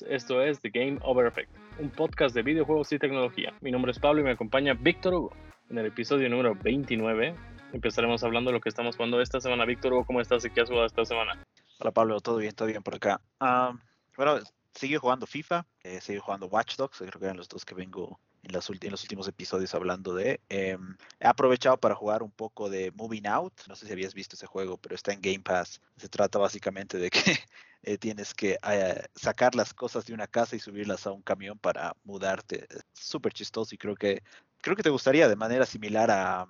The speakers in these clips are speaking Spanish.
esto es The Game Over Effect, un podcast de videojuegos y tecnología. Mi nombre es Pablo y me acompaña Víctor Hugo. En el episodio número 29 empezaremos hablando de lo que estamos jugando esta semana. Víctor Hugo, ¿cómo estás y qué has jugado esta semana? Hola Pablo, todo bien, todo bien por acá. bueno, sigue jugando FIFA, eh, sigue jugando Watch Dogs, creo que eran los dos que vengo en, los últimos episodios hablando de. Em, he aprovechado para jugar un poco de Moving Out. No sé si habías visto ese juego, pero está en Game Pass. Se trata básicamente de que eh, tienes que eh, sacar las cosas de una casa y subirlas a un camión para mudarte. Es súper chistoso y creo que, creo que te gustaría de manera similar a,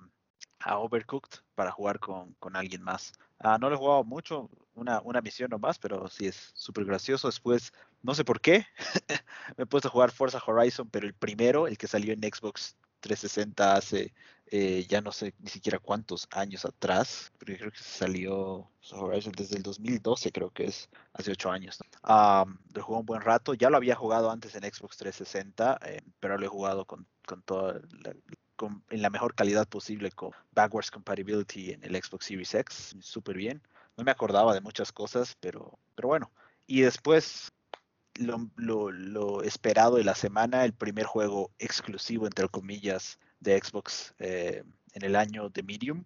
a Overcooked para jugar con, con alguien más. Ah, no lo he jugado mucho, una, una misión nomás, pero sí es súper gracioso. Después, no sé por qué, me he puesto a jugar Forza Horizon, pero el primero, el que salió en Xbox 360 hace eh, ya no sé ni siquiera cuántos años atrás, porque creo que salió Horizon desde el 2012, creo que es hace ocho años. lo jugué un buen rato, ya lo había jugado antes en Xbox 360, eh, pero lo he jugado con, con toda la, en la mejor calidad posible con backwards compatibility en el Xbox Series X, súper bien. No me acordaba de muchas cosas, pero, pero bueno. Y después, lo, lo, esperado de la semana, el primer juego exclusivo, entre comillas, de Xbox eh, en el año de Medium.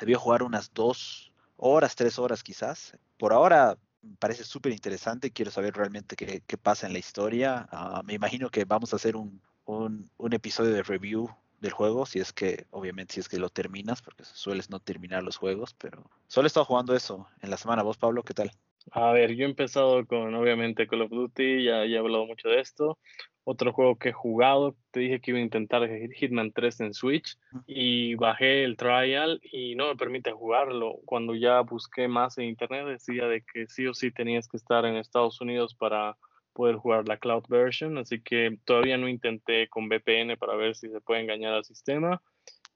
Debió jugar unas dos horas, tres horas quizás. Por ahora me parece súper interesante, quiero saber realmente qué, qué, pasa en la historia. Ah, me imagino que vamos a hacer un, un, un episodio de review del juego, si es que, obviamente, si es que lo terminas, porque sueles no terminar los juegos, pero solo he estado jugando eso en la semana. ¿Vos, Pablo, qué tal? A ver, yo he empezado con, obviamente, Call of Duty, ya, ya he hablado mucho de esto. Otro juego que he jugado, te dije que iba a intentar Hitman 3 en Switch y bajé el trial y no me permite jugarlo. Cuando ya busqué más en internet decía de que sí o sí tenías que estar en Estados Unidos para poder jugar la cloud version, así que todavía no intenté con VPN para ver si se puede engañar al sistema.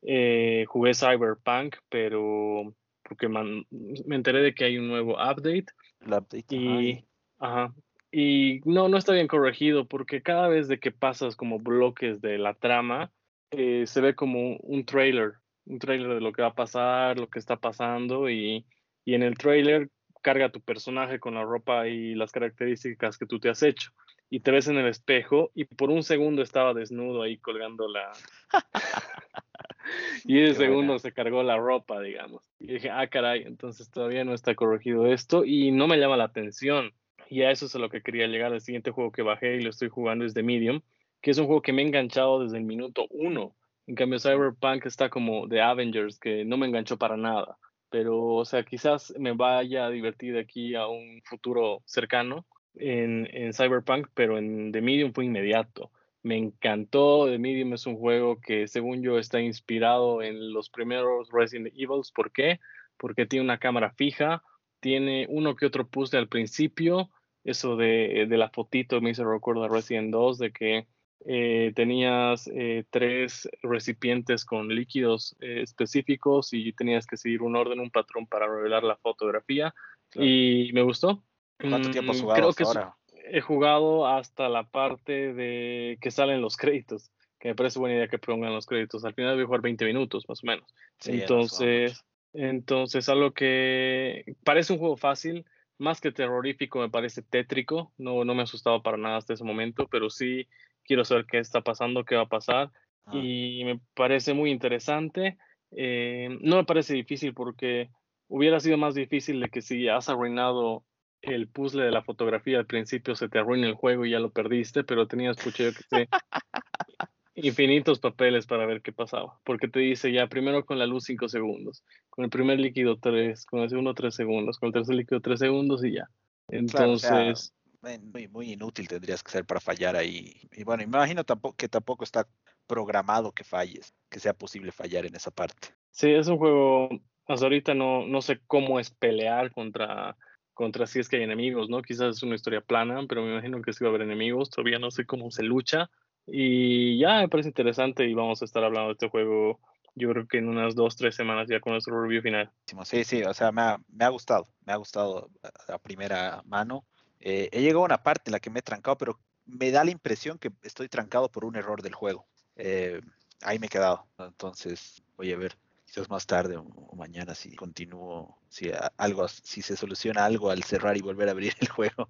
Eh, jugué Cyberpunk, pero porque me enteré de que hay un nuevo update. El update. Y, ajá, y no, no está bien corregido porque cada vez de que pasas como bloques de la trama, eh, se ve como un trailer, un trailer de lo que va a pasar, lo que está pasando y, y en el trailer carga tu personaje con la ropa y las características que tú te has hecho. Y te ves en el espejo y por un segundo estaba desnudo ahí colgando la... y ese segundo se cargó la ropa, digamos. Y dije, ah, caray, entonces todavía no está corregido esto y no me llama la atención. Y a eso es a lo que quería llegar. El siguiente juego que bajé y lo estoy jugando es The Medium, que es un juego que me ha enganchado desde el minuto uno. En cambio, Cyberpunk está como The Avengers, que no me enganchó para nada pero, o sea, quizás me vaya a divertir aquí a un futuro cercano en, en Cyberpunk, pero en The Medium fue inmediato. Me encantó, The Medium es un juego que según yo está inspirado en los primeros Resident Evil. ¿Por qué? Porque tiene una cámara fija, tiene uno que otro puzzle al principio, eso de, de la fotito me hizo recuerdo a Resident 2, de que eh, tenías eh, tres recipientes con líquidos eh, específicos y tenías que seguir un orden, un patrón para revelar la fotografía. Y me gustó. ¿Cuánto tiempo has mm, jugado Creo ahora? He jugado hasta la parte de que salen los créditos, que me parece buena idea que pongan los créditos. Al final voy a jugar 20 minutos, más o menos. entonces, entonces, algo que parece un juego fácil, más que terrorífico, me parece tétrico. No, no me ha asustado para nada hasta ese momento, pero sí quiero saber qué está pasando, qué va a pasar. Ah. Y me parece muy interesante. Eh, no me parece difícil porque hubiera sido más difícil de que si has arruinado el puzzle de la fotografía al principio se te arruina el juego y ya lo perdiste, pero tenías, pucha, que sé, infinitos papeles para ver qué pasaba, porque te dice ya primero con la luz 5 segundos, con el primer líquido 3, con el segundo 3 segundos, con el tercer líquido 3 segundos y ya. Entonces muy, muy inútil tendrías que ser para fallar ahí. Y bueno, imagino tampoco, que tampoco está programado que falles, que sea posible fallar en esa parte. Sí, es un juego, hasta ahorita no, no sé cómo es pelear contra, contra si es que hay enemigos, ¿no? Quizás es una historia plana, pero me imagino que sí va a haber enemigos, todavía no sé cómo se lucha. Y ya me parece interesante y vamos a estar hablando de este juego yo creo que en unas dos, tres semanas ya con nuestro review final. Sí, sí, o sea, me ha, me ha gustado, me ha gustado a primera mano. Eh, he llegado a una parte en la que me he trancado, pero me da la impresión que estoy trancado por un error del juego. Eh, ahí me he quedado. Entonces voy a ver quizás más tarde o, mañana si continúo, si algo, si se soluciona algo al cerrar y volver a abrir el juego.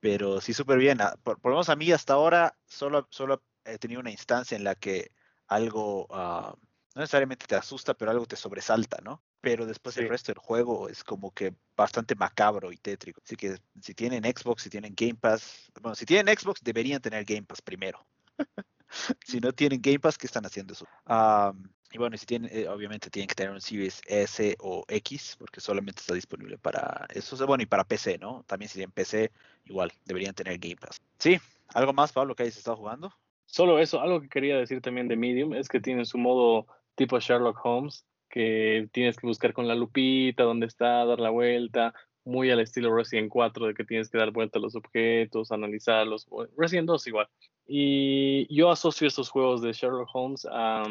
Pero sí, súper bien. Ah, por, lo menos a mí hasta ahora solo, solo he tenido una instancia en la que algo, uh, no necesariamente te asusta, pero algo te sobresalta, ¿no? Pero después el resto del juego es como que bastante macabro y tétrico. Así que si tienen Xbox, si tienen Game Pass, bueno, si tienen Xbox deberían tener Game Pass primero. si no tienen Game Pass, ¿qué están haciendo eso? y bueno, si tienen, eh, obviamente tienen que tener un Series S o X, porque solamente está disponible para eso. Bueno, y para PC, ¿no? También si tienen PC, igual, deberían tener Game Pass. Sí, ¿algo más, Pablo, que hayas estado jugando? Solo eso, algo que quería decir también de Medium es que tiene su modo tipo Sherlock Holmes, que tienes que buscar con la lupita dónde está, dar la vuelta, muy al estilo Resident 4, de que tienes que dar vuelta a los objetos, analizarlos. Resident 2 igual. Y yo asocio estos juegos de Sherlock Holmes a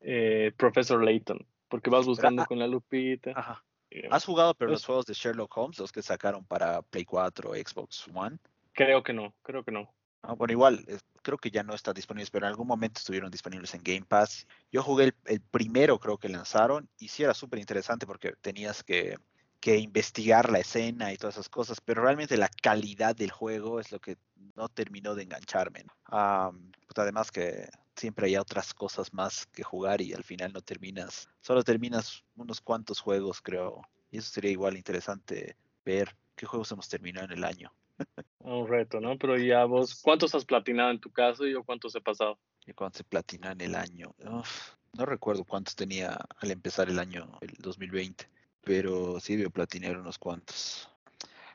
eh, Professor Layton, porque vas buscando con la lupita. Ajá. ¿Has jugado pero los juegos de Sherlock Holmes, los que sacaron para Play 4 o Xbox One? Creo que no, creo que no. Ah, bueno, igual, creo que ya no está disponible, pero en algún momento estuvieron disponibles en Game Pass. Yo jugué el, primero, creo que lanzaron, y sí era súper interesante porque tenías que que investigar la escena y todas esas cosas, pero realmente la calidad del juego es lo que no terminó de engancharme. Pues además que siempre hay otras cosas más que jugar y al final no terminas, solo terminas unos cuantos juegos, creo. Y eso sería igual interesante ver qué juegos hemos terminado en el año. Un reto, ¿no? Pero ya vos, ¿cuántos has platinado en tu caso y yo cuántos he pasado? ¿Y cuántos he platinado en el año? no recuerdo cuántos tenía al empezar el año, el 2020 pero sí veo platinear unos cuantos.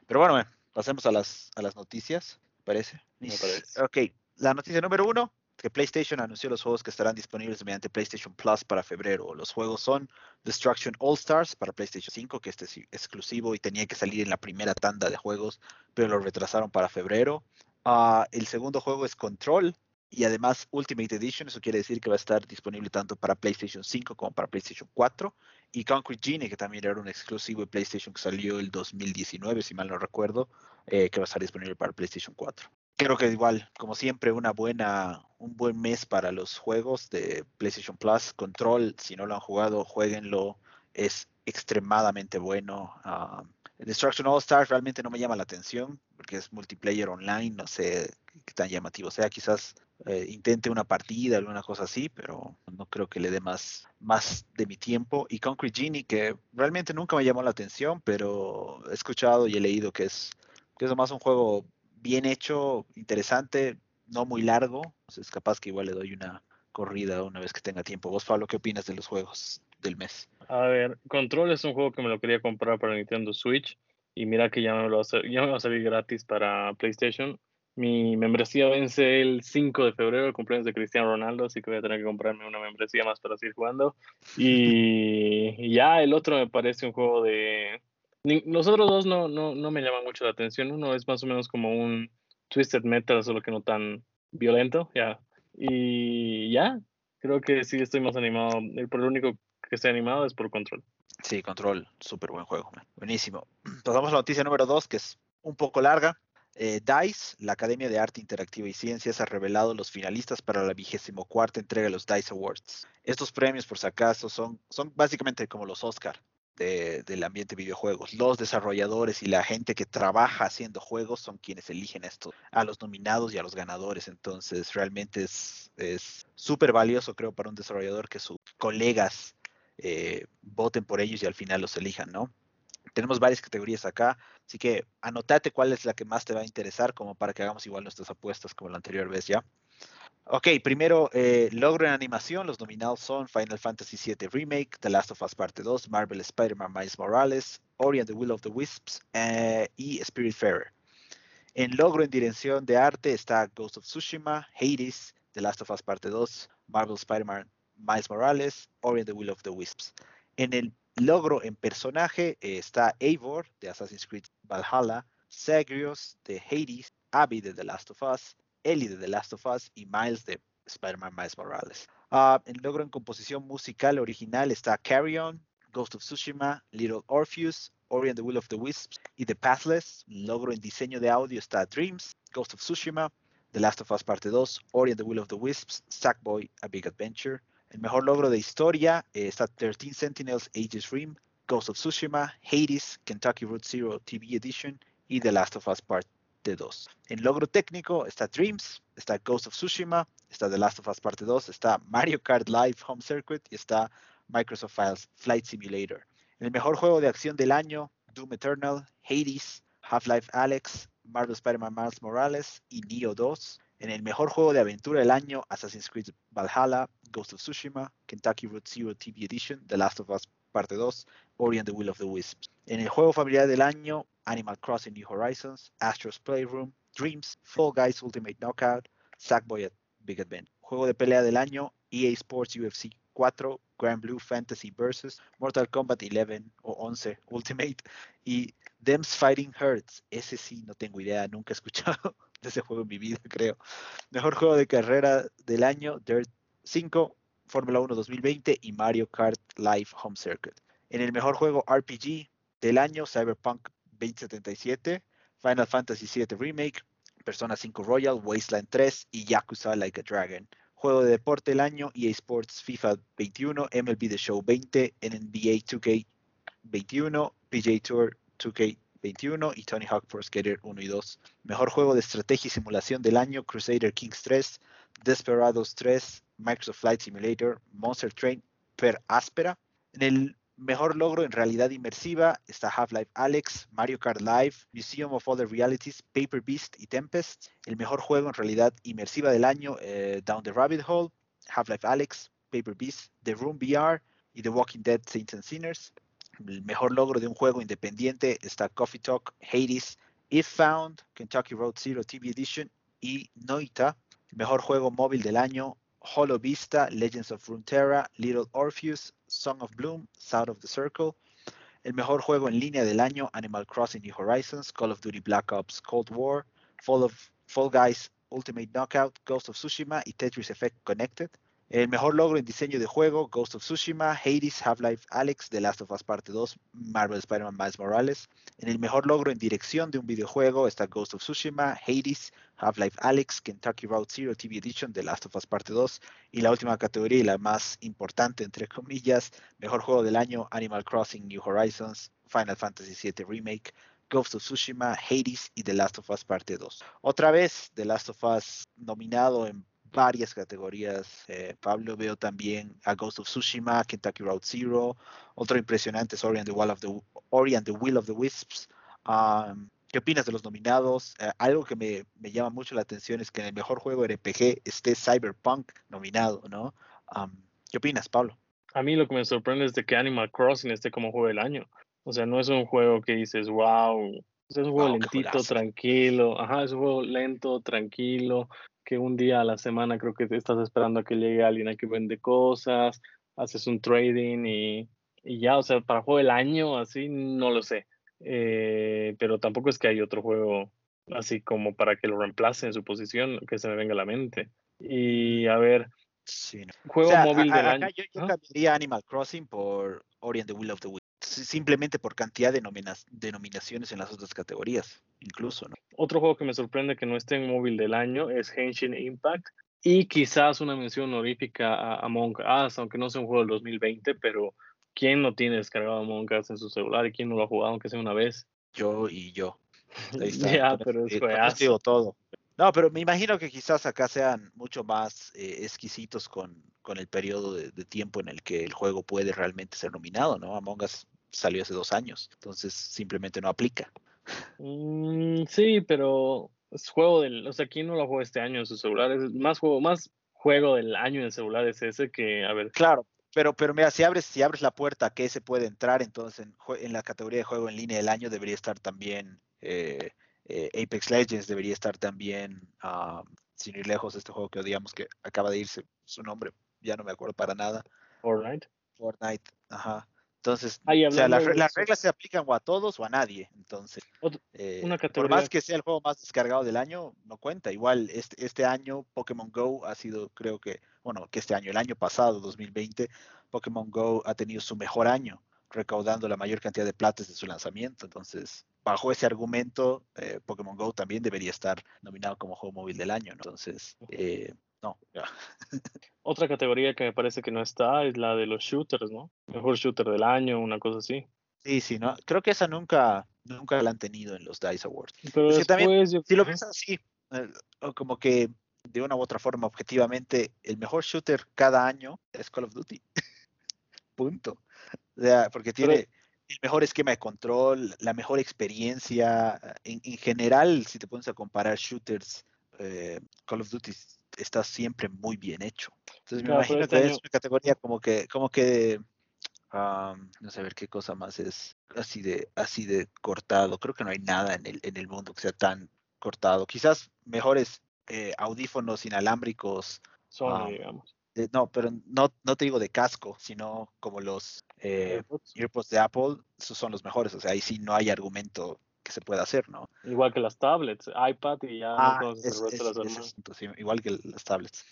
Pero bueno, pasemos a las, a las noticias, ¿parece? Me parece. Ok, la noticia número uno, que PlayStation anunció los juegos que estarán disponibles mediante PlayStation Plus para febrero. Los juegos son Destruction All Stars para PlayStation 5, que este es exclusivo y tenía que salir en la primera tanda de juegos, pero lo retrasaron para febrero. Ah, el segundo juego es Control, y además Ultimate Edition, eso quiere decir que va a estar disponible tanto para PlayStation 5 como para PlayStation 4. Y Concrete Genie, que también era un exclusivo de PlayStation que salió el 2019, si mal no recuerdo, eh, que va a estar disponible para PlayStation 4. Creo que igual, como siempre, una buena, un buen mes para los juegos de PlayStation Plus. Control, si no lo han jugado, jueguenlo. Es extremadamente bueno. Uh, Destruction All Stars realmente no me llama la atención porque es multiplayer online, no sé qué tan llamativo sea. Quizás eh, intente una partida, alguna cosa así, pero no creo que le dé más, más de mi tiempo. Y Concrete Genie, que realmente nunca me llamó la atención, pero he escuchado y he leído que es, que es más un juego bien hecho, interesante, no muy largo. Entonces, capaz que igual le doy una corrida una vez que tenga tiempo. Vos, Pablo, ¿qué opinas de los juegos del mes? A ver, Control es un juego que me lo quería comprar para Nintendo Switch. Y mira que ya me, lo ya me va a salir gratis para PlayStation mi membresía vence el 5 de febrero, el cumpleaños de Cristiano Ronaldo, así que voy a tener que comprarme una membresía más para seguir jugando. Y, ya el otro me parece un juego de... Los otros dos no, no, no me llaman mucho la atención. Uno es más o menos como un Twisted Metal, solo que no tan violento, ya. Y ya, creo que sí estoy más animado. El, por lo único que estoy animado es por Control. Sí, Control, súper buen juego. Buenísimo. Pasamos a la noticia número 2, que es un poco larga, eh, DICE, la Academia de Arte Interactiva y Ciencias, ha revelado los finalistas para la vigésimo cuarta entrega de los DICE Awards. Estos premios, por si acaso, son, son básicamente como los Oscar del ambiente de videojuegos. Los desarrolladores y la gente que trabaja haciendo juegos son quienes eligen esto, a los nominados y a los ganadores. Entonces, realmente es súper valioso, creo, para un desarrollador que sus colegas eh, voten por ellos y al final los elijan, ¿no? tenemos varias categorías acá, así que anotate cuál es la que más te va a interesar, como para que hagamos igual nuestras apuestas como la anterior vez ya. Ok, primero, eh, logro en animación. Los nominados son Final Fantasy VII Remake, The Last of Us Parte 2, Marvel Spider-Man Miles Morales, Ori and the Will of the Wisps eh, y Spiritfarer. En logro en dirección de arte está Ghost of Tsushima, Hades, The Last of Us Parte 2, Marvel Spider-Man Miles Morales, Ori and the Will of the Wisps. En el logro en personaje eh, está Eivor de Assassin's Creed Valhalla, Zagreus de Hades, Abby de The Last of Us, Ellie de The Last of Us y Miles de Spider-Man Miles Morales. Ah, en logro en composición musical original está Carry On, Ghost of Tsushima, Little Orpheus, Ori and the Will of the Wisps y The Pathless. Logro en diseño de audio está Dreams, Ghost of Tsushima, The Last of Us Parte 2, Ori and the Will of the Wisps, Sackboy, A Big Adventure. El mejor logro de historia eh, está 13 Sentinels Aegis Rim, Ghost of Tsushima, Hades, Kentucky Route Zero TV Edition y The Last of Us Part parte 2. En logro técnico está Dreams, está Ghost of Tsushima, está The Last of Us parte 2, está Mario Kart Live Home Circuit y está Microsoft Files Flight Simulator. En el mejor juego de acción del año, Doom Eternal, Hades, Half-Life Alex, Marvel Spider-Man Miles Morales y Neo 2. En el mejor juego de aventura del año, Assassin's Creed Valhalla, Ghost of Tsushima, Kentucky Road Zero TV Edition, The Last of Us Parte 2, Ori and the Will of the Wisps. En el juego familiar del año, Animal Crossing New Horizons, Astro's Playroom, Dreams, Fall Guys Ultimate Knockout, Sackboy Big Adventure. Juego de pelea del año, EA Sports UFC 4, Grand Blue Fantasy vs. Mortal Kombat 11 o 11 Ultimate y Them's Fighting Hurts. Ese sí, no tengo idea, nunca he escuchado de ese juego en mi vida, creo. Mejor juego de carrera del año, Dirt 5, Fórmula 1 2020 y Mario Kart Live Home Circuit. En el mejor juego RPG del año, Cyberpunk 2077, Final Fantasy VII Remake, Persona 5 Royal, Wasteland 3 y Yakuza Like a Dragon. Juego de deporte del año, EA Sports FIFA 21, MLB The Show 20, NBA 2K 21, PJ Tour 2K 21 y Tony Hawk Pro Skater 1 y 2. Mejor juego de estrategia y simulación del año, Crusader Kings 3, Desperados 3, Microsoft Flight Simulator, Monster Train per Áspera. En el mejor logro en realidad inmersiva está Half-Life Alex, Mario Kart Live, Museum of Other Realities, Paper Beast y Tempest. El mejor juego en realidad inmersiva del año, eh, Down the Rabbit Hole, Half-Life Alex, Paper Beast, The Room VR y The Walking Dead Saints and Sinners. El mejor logro de un juego independiente está Coffee Talk, Hades, If Found, Kentucky Road Zero TV Edition y Noita. El mejor juego móvil del año, Hollow Vista, Legends of Runeterra, Little Orpheus, Song of Bloom, South of the Circle. El mejor juego en línea del año, Animal Crossing New Horizons, Call of Duty Black Ops Cold War, Fall, of, Fall Guys Ultimate Knockout, Ghost of Tsushima y Tetris Effect Connected. El mejor logro en diseño de juego, Ghost of Tsushima, Hades, Half-Life Alex, The Last of Us Parte 2, Marvel Spider-Man Miles Morales. En el mejor logro en dirección de un videojuego está Ghost of Tsushima, Hades, Half-Life Alex, Kentucky Road Zero TV Edition, The Last of Us Parte 2. Y la última categoría y la más importante, entre comillas, mejor juego del año, Animal Crossing New Horizons, Final Fantasy VII Remake, Ghost of Tsushima, Hades y The Last of Us Parte 2. Otra vez, The Last of Us nominado en varias categorías. Eh, Pablo, veo también a Ghost of Tsushima, Kentucky Route Zero. Otro impresionante es Ori and the, Will of the, Ori and the Will of the Wisps. Um, ¿Qué opinas de los nominados? Eh, algo que me, me, llama mucho la atención es que en el mejor juego RPG esté Cyberpunk nominado, ¿no? Um, ¿Qué opinas, Pablo? A mí lo que me sorprende es de que Animal Crossing esté como juego del año. O sea, no es un juego que dices, wow, es un juego lentito, tranquilo. Ajá, es un juego lento, tranquilo que un día a la semana creo que estás esperando a que llegue alguien a que vende cosas, haces un trading y, y ya, o sea, para juego del año, así, no lo sé. Eh, pero tampoco es que hay otro juego así como para que lo reemplace en su posición, que se me venga a la mente. Y a ver, sí, no. juego móvil del año. Yo, yo cambiaría Animal Crossing por Ori and the Will of the Wisps, simplemente por cantidad de, de nominaciones en las otras categorías, incluso, ¿no? Otro juego que me sorprende que no esté en móvil del año es Henshin Impact y quizás una mención honorífica a Among Us, aunque no sea un juego del 2020, pero ¿quién no tiene descargado Among Us en su celular y quién no lo ha jugado aunque sea una vez? Yo y yo. Ahí está. ya, pero es digo todo. No, pero me imagino que quizás acá sean mucho más eh, exquisitos con, con, el periodo de, de, tiempo en el que el juego puede realmente ser nominado, ¿no? Among Us salió hace dos años, entonces simplemente no aplica. Mm, sí, pero es juego del, o sea, ¿quién no lo juega este año en su celular? Es más juego, más juego del año en el celular es ese que, a ver. Claro, pero, pero mira, si abres, si abres la puerta a que se puede entrar, entonces en, en, la categoría de juego en línea del año debería estar también eh, eh, Apex Legends, debería estar también, uh, sin ir lejos, este juego que odiamos que acaba de irse su nombre, ya no me acuerdo para nada. Fortnite. Fortnite, ajá. Entonces, o sea, las, las reglas se aplican o a todos o a nadie. Entonces, eh, una por más que sea el juego más descargado del año, no cuenta. Igual este, este año Pokémon Go ha sido, creo que, bueno, que este año, el año pasado, 2020, Pokémon Go ha tenido su mejor año, recaudando la mayor cantidad de plata desde su lanzamiento. Entonces, bajo ese argumento, eh, Pokémon Go también debería estar nominado como juego móvil del año. ¿no? Entonces, eh, no, ya. Otra categoría que me parece que no está es la de los shooters, ¿no? Mejor shooter del año, una cosa así. Sí, sí, no. Creo que esa nunca, Nunca la han tenido en los DICE Awards. Pero Es que también, después yo- Si lo ves así, eh, o como que de una u otra forma, objetivamente, el mejor shooter cada año es Call of Duty. Punto. O sea, porque Pero- tiene el mejor esquema de control, la mejor experiencia. En, en general, si te pones a comparar shooters, eh, Call of Duty está siempre muy bien hecho. Entonces me Claro, imagino este que año- es una categoría como que, como que am, no sé a ver qué cosa más es así de, así de cortado. Creo que no hay nada en el, en el mundo que sea tan cortado. Quizás mejores eh, audífonos inalámbricos. Sony, Ah, digamos. de- no, pero no, no te digo de casco, sino como los eh, AirPods. AirPods de Apple, esos son los mejores. O sea, ahí sí no hay argumento que se pueda hacer, ¿no? Igual que las tablets, iPad y ya Ah, es- es- las asunto, sí, igual que las tablets.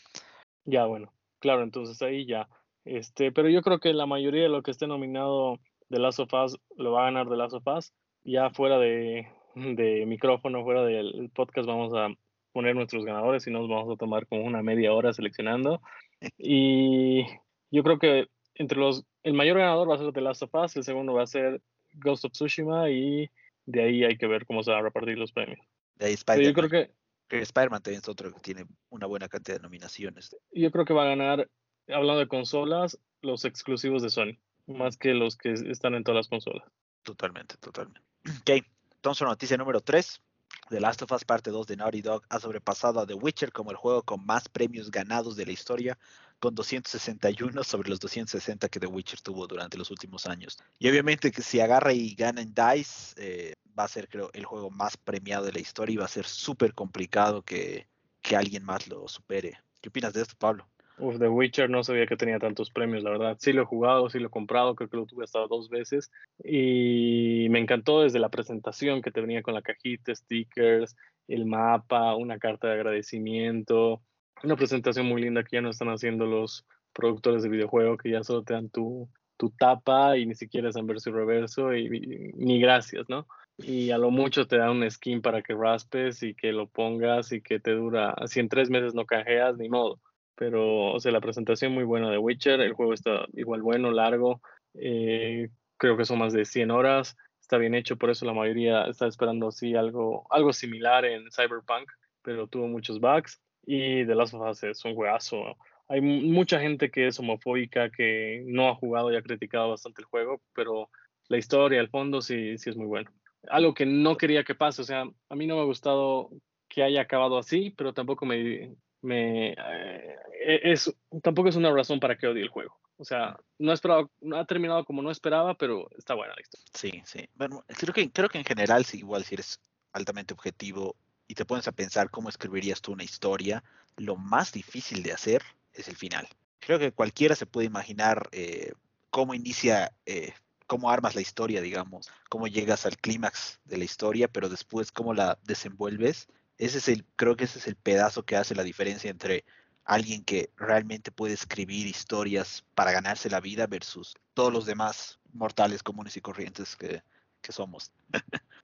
Ya, bueno, claro, entonces ahí ya. Este, pero yo creo que la mayoría de lo que esté nominado de Last of Us lo va a ganar de Last of Us. Ya fuera de, de micrófono, fuera del podcast, vamos a poner nuestros ganadores y nos vamos a tomar como una media hora seleccionando. Y yo creo que entre los, el mayor ganador va a ser The Last of Us, el segundo va a ser Ghost of Tsushima y de ahí hay que ver cómo se van a repartir los premios. De ahí yo creo que que Spider-Man también es otro que tiene una buena cantidad de nominaciones. yo creo que va a ganar, hablando de consolas, los exclusivos de Sony, más que los que están en todas las consolas. Totalmente, totalmente. Ok, entonces noticia número 3. The Last of Us Parte 2 de Naughty Dog ha sobrepasado a The Witcher como el juego con más premios ganados de la historia, con 261 sobre los 260 que The Witcher tuvo durante los últimos años. Y obviamente que si agarra y gana en DICE, eh, va a ser creo el juego más premiado de la historia y va a ser súper complicado que, que alguien más lo supere. ¿Qué opinas de esto, Pablo? Uf, The Witcher no sabía que tenía tantos premios, la verdad. Sí lo he jugado, sí lo he comprado, creo que lo tuve hasta dos veces. Y me encantó desde la presentación que te venía con la cajita, stickers, el mapa, una carta de agradecimiento. Una presentación muy linda que ya no están haciendo los productores de videojuego, que ya solo te dan tu, tu tapa y ni siquiera es en verso reverso y, ni gracias, ¿no? Y a lo mucho te dan un skin para que raspes y que lo pongas y que te dura, si en tres meses no canjeas, ni modo pero o sea, la presentación muy buena de Witcher, el juego está igual bueno, largo, eh, creo que son más de 100 horas, está bien hecho, por eso la mayoría está esperando así algo, algo similar en Cyberpunk, pero tuvo muchos bugs y The Last of Us es un juegazo. Hay mu- mucha gente que es homofóbica, que no ha jugado y ha criticado bastante el juego, pero la historia, el fondo sí, sí es muy bueno. Algo que no quería que pase, o sea, a mí no me ha gustado que haya acabado así, pero tampoco me, me eh, es tampoco es una razón para que odie el juego. O sea, no ha terminado como no esperaba, pero está buena la historia. Sí, sí. Bueno, creo que, creo que en general, sí, igual si eres altamente objetivo y te pones a pensar cómo escribirías tú una historia, lo más difícil de hacer es el final. Creo que cualquiera se puede imaginar eh, cómo inicia, eh, cómo armas la historia, digamos, cómo llegas al clímax de la historia, pero después cómo la desenvuelves. Ese es el, creo que ese es el pedazo que hace la diferencia entre alguien que realmente puede escribir historias para ganarse la vida versus todos los demás mortales comunes y corrientes que, que somos.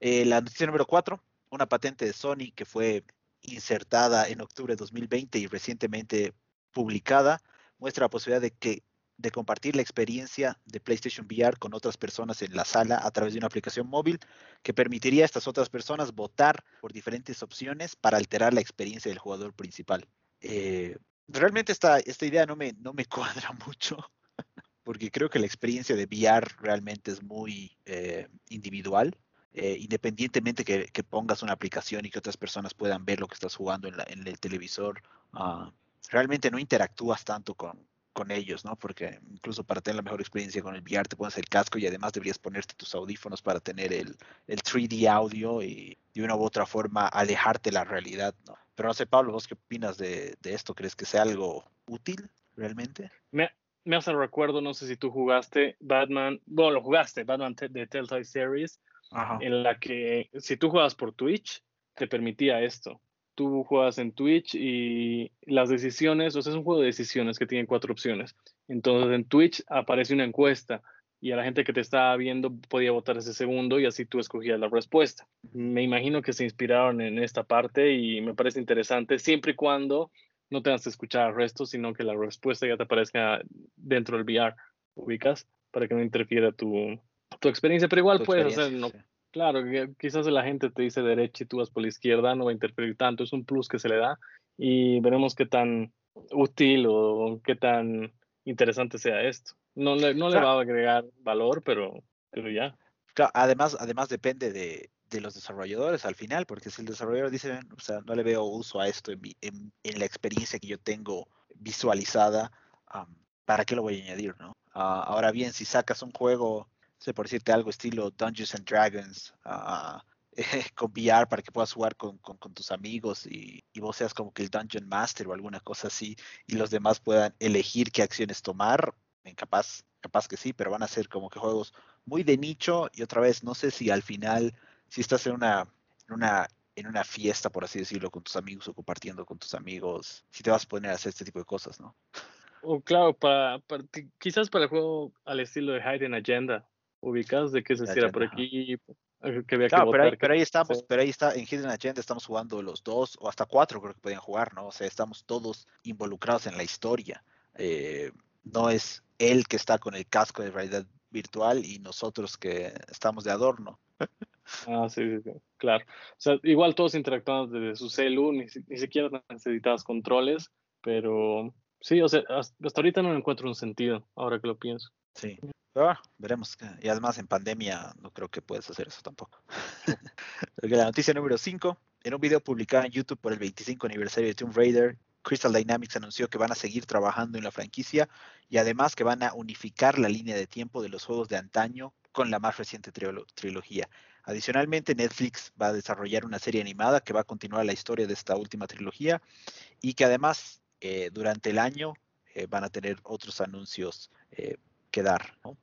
Eh, la noticia número 4, una patente de Sony que fue insertada en octubre de 2020 y recientemente publicada, muestra la posibilidad de que de compartir la experiencia de PlayStation VR con otras personas en la sala a través de una aplicación móvil que permitiría a estas otras personas votar por diferentes opciones para alterar la experiencia del jugador principal. Eh, realmente esta, esta idea no me, no me cuadra mucho, porque creo que la experiencia de VR realmente es muy eh, individual. Eh, independientemente que, que, pongas una aplicación y que otras personas puedan ver lo que estás jugando en, la, el televisor, uh, realmente no interactúas tanto con, ellos, ¿no? Porque incluso para tener la mejor experiencia con el VR te pones el casco y además deberías ponerte tus audífonos para tener el, el 3D audio y de una u otra forma alejarte de la realidad, ¿no? Pero no sé, Pablo, ¿vos qué opinas de, de esto? ¿Crees que sea algo útil realmente? Me, me hace recuerdo, no sé si tú jugaste Batman, bueno, lo jugaste, Batman de Telltale Series, Ajá. en la que si tú juegas por Twitch, te permitía esto tú juegas en Twitch y las decisiones, o sea, es un juego de decisiones que tiene cuatro opciones. Entonces en Twitch aparece una encuesta y a la gente que te estaba viendo podía votar ese segundo y así tú escogías la respuesta. Me imagino que se inspiraron en esta parte y me parece interesante, siempre y cuando no tengas que escuchar al resto, sino que la respuesta ya te aparezca dentro del VR, ubicas, para que no interfiera tu, tu experiencia, pero igual puedes hacer, no, claro, quizás la gente te dice derecha y tú vas por la izquierda, no va a interferir tanto, es un plus que se le da y veremos qué tan útil o qué tan interesante sea esto. No le, no le va a agregar valor, pero, pero ya. además, además depende de, de, los desarrolladores al final, porque si el desarrollador dice, o sea, no le veo uso a esto en, en, la experiencia que yo tengo visualizada, ¿para qué lo voy a añadir, no? Ah, ahora bien, si sacas un juego, sé por decirte algo estilo Dungeons and Dragons, uh, con VR para que puedas jugar con, con, tus amigos y, y, vos seas como que el Dungeon Master o alguna cosa así y los demás puedan elegir qué acciones tomar, capaz, capaz que sí, pero van a ser como que juegos muy de nicho y otra vez, no sé si al final, si estás en una, en una, en una fiesta, por así decirlo, con tus amigos o compartiendo con tus amigos, si te vas a poner a hacer este tipo de cosas, ¿no? O claro, para, quizás para el juego al estilo de Hidden Agenda, ubicados de qué se hiciera por aquí, claro, pero, ahí, estamos, pero ahí está, en Hidden Agenda estamos jugando los dos o hasta cuatro creo que podían jugar, ¿no? O sea, estamos todos involucrados en la historia. Eh, no es él que está con el casco de realidad virtual y nosotros que estamos de adorno. Ah, sí, sí, claro. O sea, igual todos interactuamos desde su celu, ni, ni siquiera necesitas controles, pero sí, o sea, hasta ahorita no encuentro un sentido, ahora que lo pienso. Sí. Veremos. Y además en pandemia no creo que puedas hacer eso tampoco. la noticia número 5. En un video publicado en YouTube por el 25 aniversario de Tomb Raider, Crystal Dynamics anunció que van a seguir trabajando en la franquicia y además que van a unificar la línea de tiempo de los juegos de antaño con la más reciente trilogía. Adicionalmente, Netflix va a desarrollar una serie animada que va a continuar la historia de esta última trilogía y que además eh, durante el año eh, van a tener otros anuncios eh, que dar. ¿no?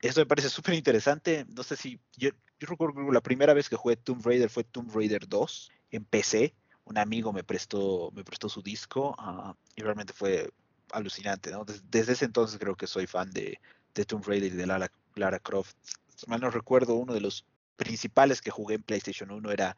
Eso me parece súper interesante. No sé si yo, recuerdo que la primera vez que jugué Tomb Raider fue Tomb Raider 2 en PC. Un amigo me prestó, me prestó su disco ah, y realmente fue alucinante. ¿no? Desde, ese entonces creo que soy fan de, de Tomb Raider y de Lara, Lara Croft. Si mal no recuerdo, uno de los principales que jugué en PlayStation 1 era,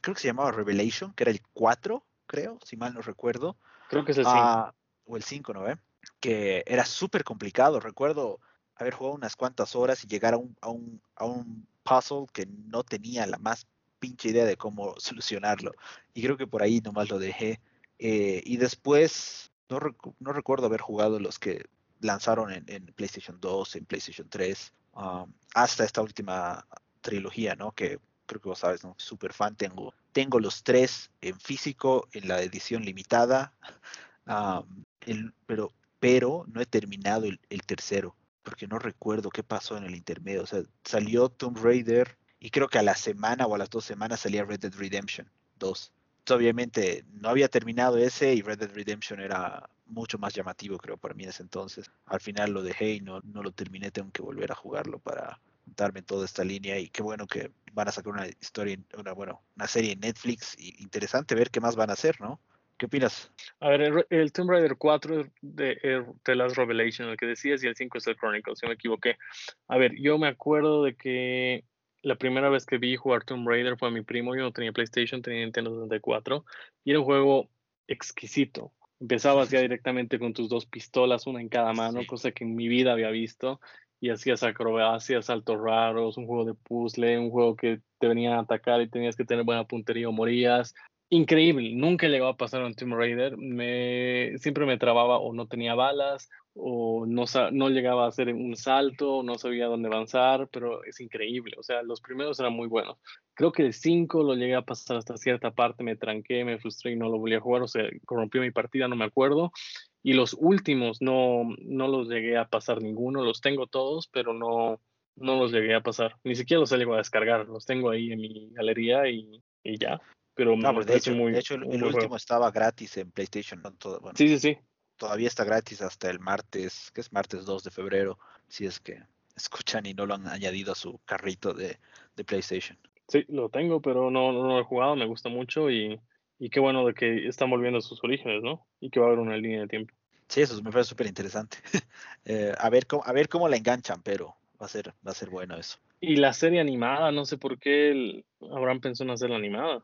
creo que se llamaba Revelation, que era el 4, creo, si mal no recuerdo. Creo que es el 5. Ah, o el 5, ¿no? ve? Que era súper complicado. Recuerdo haber jugado unas cuantas horas y llegar a un, a un, a un puzzle que no tenía la más pinche idea de cómo solucionarlo. Y creo que por ahí nomás lo dejé. Eh, y después, no, no, recuerdo haber jugado los que lanzaron en, en PlayStation 2, en PlayStation 3, um, hasta esta última trilogía, ¿no? Que creo que vos sabes, ¿no? Súper fan. Tengo, tengo los tres en físico, en la edición limitada. Um, pero pero no he terminado el, tercero, porque no recuerdo qué pasó en el intermedio. O sea, salió Tomb Raider y creo que a la semana o a las dos semanas salía Red Dead Redemption 2. obviamente no había terminado ese y Red Dead Redemption era mucho más llamativo, creo, para mí en ese entonces. Al final lo dejé y no, no lo terminé, tengo que volver a jugarlo para darme toda esta línea y qué bueno que van a sacar una historia, una, bueno, una serie en Netflix y interesante ver qué más van a hacer, ¿no? ¿Qué opinas? A ver, el, Tomb Raider 4 de, eh, de las Revelation, el que decías, y el 5 es el Chronicles, si me equivoqué. A ver, yo me acuerdo de que la primera vez que vi jugar Tomb Raider fue a mi primo, yo no tenía PlayStation, tenía Nintendo 64, y era un juego exquisito. Empezabas ya directamente con tus dos pistolas, una en cada mano, cosa que en mi vida había visto, y hacías acrobacias, saltos raros, un juego de puzzle, un juego que te venían a atacar y tenías que tener buena puntería o morías increíble. Nunca llegó a pasar un Tomb Raider. Me, siempre me trababa o no tenía balas o no, llegaba a hacer un salto, no sabía dónde avanzar, pero es increíble. O sea, los primeros eran muy buenos. Creo que el 5 lo llegué a pasar hasta cierta parte, me tranqué, me frustré y no lo volví a jugar. O sea, corrompió mi partida, no me acuerdo. Y los últimos no, no los llegué a pasar ninguno. Los tengo todos, pero no, no los llegué a pasar. Ni siquiera los he llegado a descargar. Los tengo ahí en mi galería y ya. Pero pues, de, hecho, de hecho, el, último estaba gratis en PlayStation. sí, sí, sí. Todavía está gratis hasta el martes, que es martes 2 de febrero, si es que escuchan y no lo han añadido a su carrito de, PlayStation. Sí, lo tengo, pero no, no, lo he jugado, me gusta mucho y, y qué bueno de que están volviendo a sus orígenes, ¿no? Y que va a haber una línea de tiempo. Sí, eso me parece súper interesante. Eh, a, ver cómo, a ver cómo la enganchan, pero va a ser, va a ser bueno eso. Y la serie animada, no sé por qué habrán pensado en hacerla animada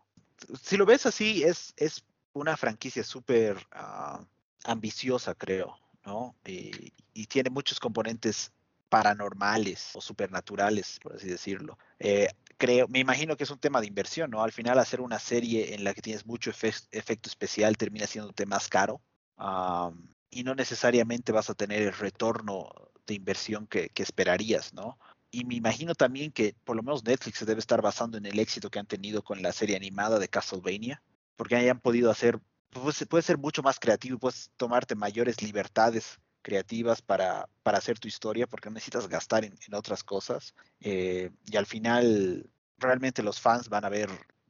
si lo ves así, es, es una franquicia súper ah, ambiciosa, creo, ¿no? Y, tiene muchos componentes paranormales o supernaturales, por así decirlo. Eh, creo, me imagino que es un tema de inversión, ¿no? Al final hacer una serie en la que tienes mucho efecto especial termina siendo más caro y no necesariamente vas a tener el retorno de inversión que, esperarías, ¿no? Y me imagino también que por lo menos Netflix se debe estar basando en el éxito que han tenido con la serie animada de Castlevania, porque hayan podido hacer, pues, puede ser mucho más creativo y puedes tomarte mayores libertades creativas para, para hacer tu historia, porque no necesitas gastar en, otras cosas. Eh, y al final, realmente los fans van a ver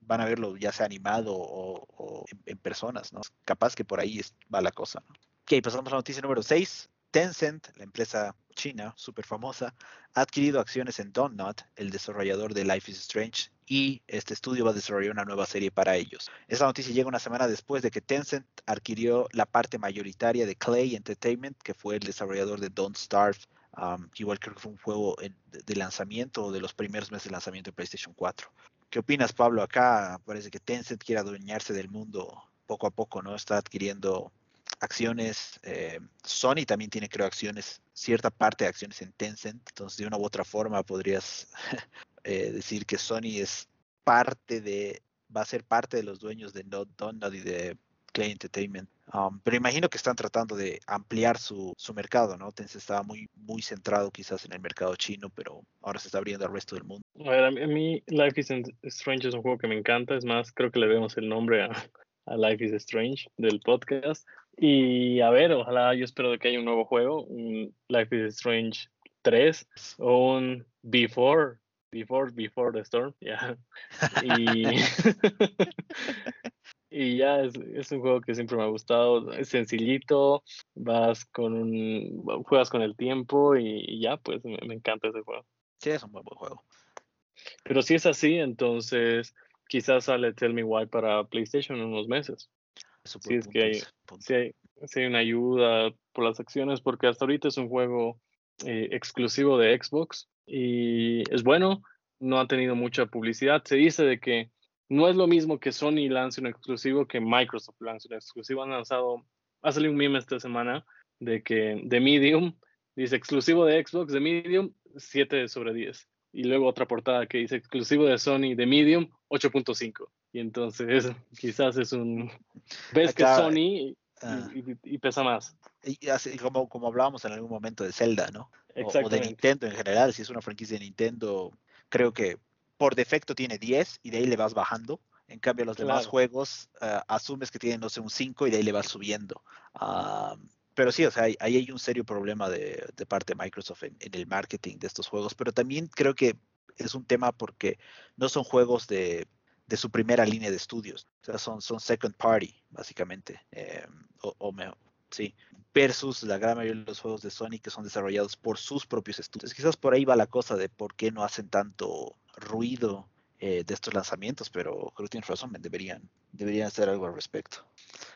van a verlo ya sea animado o, en, personas, ¿no? Capaz que por ahí va la cosa. Ok, pasamos a la noticia número 6. Tencent, la empresa china súper famosa, ha adquirido acciones en Donut, el desarrollador de Life is Strange, y este estudio va a desarrollar una nueva serie para ellos. Esta noticia llega una semana después de que Tencent adquirió la parte mayoritaria de Clay Entertainment, que fue el desarrollador de Don't Starve, um, igual creo que fue un juego de lanzamiento de los primeros meses de lanzamiento de PlayStation 4. ¿Qué opinas, Pablo? Acá parece que Tencent quiere adueñarse del mundo poco a poco, ¿no? Está adquiriendo acciones. Eh, Sony también tiene, creo, acciones, cierta parte de acciones en Tencent. Entonces, de una u otra forma, podrías eh, decir que Sony es parte de, va a ser parte de los dueños de Donut y de Clay Entertainment. Um, pero imagino que están tratando de ampliar su, su, mercado, ¿no? Tencent estaba muy, muy centrado quizás en el mercado chino, pero ahora se está abriendo al resto del mundo. A ver, a mí Life is Strange es un juego que me encanta, es más, creo que le demos el nombre a Life is Strange del podcast. Y a ver, ojalá yo espero que haya un nuevo juego, un Life is Strange 3 o un Before, Before, Before the Storm, ya. Y, y ya es, es, un juego que siempre me ha gustado, es sencillito, vas con un, juegas con el tiempo y, ya, pues me, me, encanta ese juego. Sí, es un buen juego. Pero si es así, entonces quizás sale Tell Me Why para PlayStation en unos meses. Si es que hay, si hay, hay, una ayuda por las acciones, porque hasta ahorita es un juego eh, exclusivo de Xbox y es bueno, no ha tenido mucha publicidad. Se dice de que no es lo mismo que Sony lance un exclusivo que Microsoft lance un exclusivo. Han lanzado, ha salido un meme esta semana de que de Medium dice exclusivo de Xbox, de Medium 7 sobre 10 y luego otra portada que dice exclusivo de Sony de Medium 8.5. Y entonces quizás es un... Ves que Sony ah. y, pesa más. Y así como, como hablábamos en algún momento de Zelda, ¿no? O, de Nintendo en general, si es una franquicia de Nintendo, creo que por defecto tiene 10 y de ahí le vas bajando. En cambio, los demás juegos ah, asumes que tienen, no sé, un 5 y de ahí le vas subiendo. Ah, pero sí, o sea, ahí hay un serio problema de, parte de Microsoft en, el marketing de estos juegos, pero también creo que es un tema porque no son juegos de, su primera línea de estudios, o sea, son, second party, básicamente, eh, o, sí, versus la gran mayoría de los juegos de Sony que son desarrollados por sus propios estudios. Quizás por ahí va la cosa de por qué no hacen tanto ruido eh, de estos lanzamientos, pero creo que tienes razón, deberían, deberían hacer algo al respecto.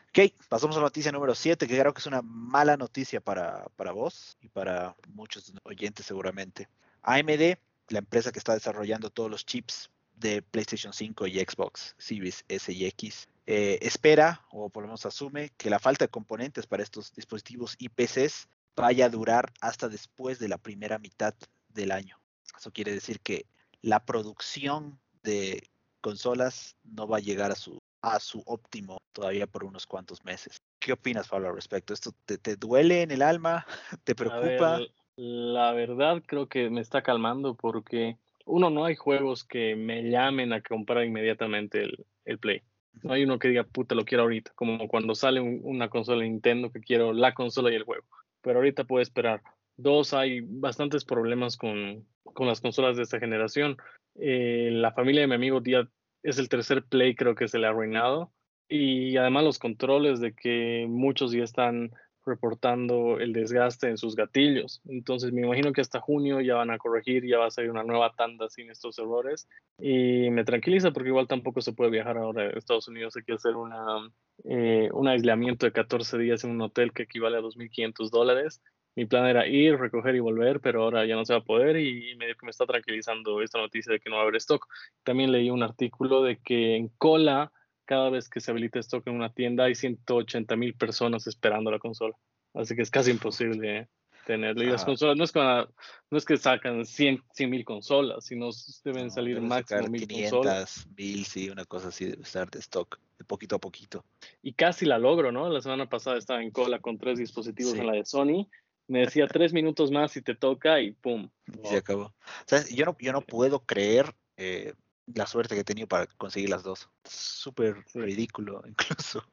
Ok, pasamos a la noticia número 7, que creo que es una mala noticia para, para vos y para muchos oyentes seguramente. AMD, la empresa que está desarrollando todos los chips de PlayStation 5 y Xbox Series S y X, eh, espera, o por lo menos asume, que la falta de componentes para estos dispositivos y PCs vaya a durar hasta después de la primera mitad del año. Eso quiere decir que la producción de consolas no va a llegar a su a su óptimo todavía por unos cuantos meses. ¿Qué opinas, Pablo, al respecto? ¿Esto te, duele en el alma? ¿Te preocupa? la verdad creo que me está calmando porque uno, no hay juegos que me llamen a comprar inmediatamente el, Play. No hay uno que diga, puta, lo quiero ahorita, como cuando sale una consola Nintendo que quiero la consola y el juego. Pero ahorita puedo esperar. Dos, hay bastantes problemas con, con las consolas de esta generación. Eh, la familia de mi amigo día es el tercer play creo que se le ha arruinado. Y además los controles de que muchos ya están reportando el desgaste en sus gatillos. Entonces me imagino que hasta junio ya van a corregir, ya va a salir una nueva tanda sin estos errores. Y me tranquiliza porque igual tampoco se puede viajar ahora a Estados Unidos. Hay que hacer una, eh, un aislamiento de 14 días en un hotel que equivale a 2.500 dólares mi plan era ir, recoger y volver, pero ahora ya no se va a poder y que me está tranquilizando esta noticia de que no va a haber stock. También leí un artículo de que en cola, cada vez que se habilita stock en una tienda, hay 180 mil personas esperando la consola. Así que es casi imposible. ¿eh? Y las consolas no es, que, no es que sacan 100 mil consolas, sino deben salir máximo mil 500, mil, sí, una cosa así debe estar de stock, de poquito a poquito. Y casi la logro, ¿no? La semana pasada estaba en cola con tres dispositivos en la de Sony. Me decía tres minutos más y te toca y pum. Se acabó. Sea, yo no, yo no puedo creer eh, la suerte que he tenido para conseguir las dos. Súper ridículo, incluso.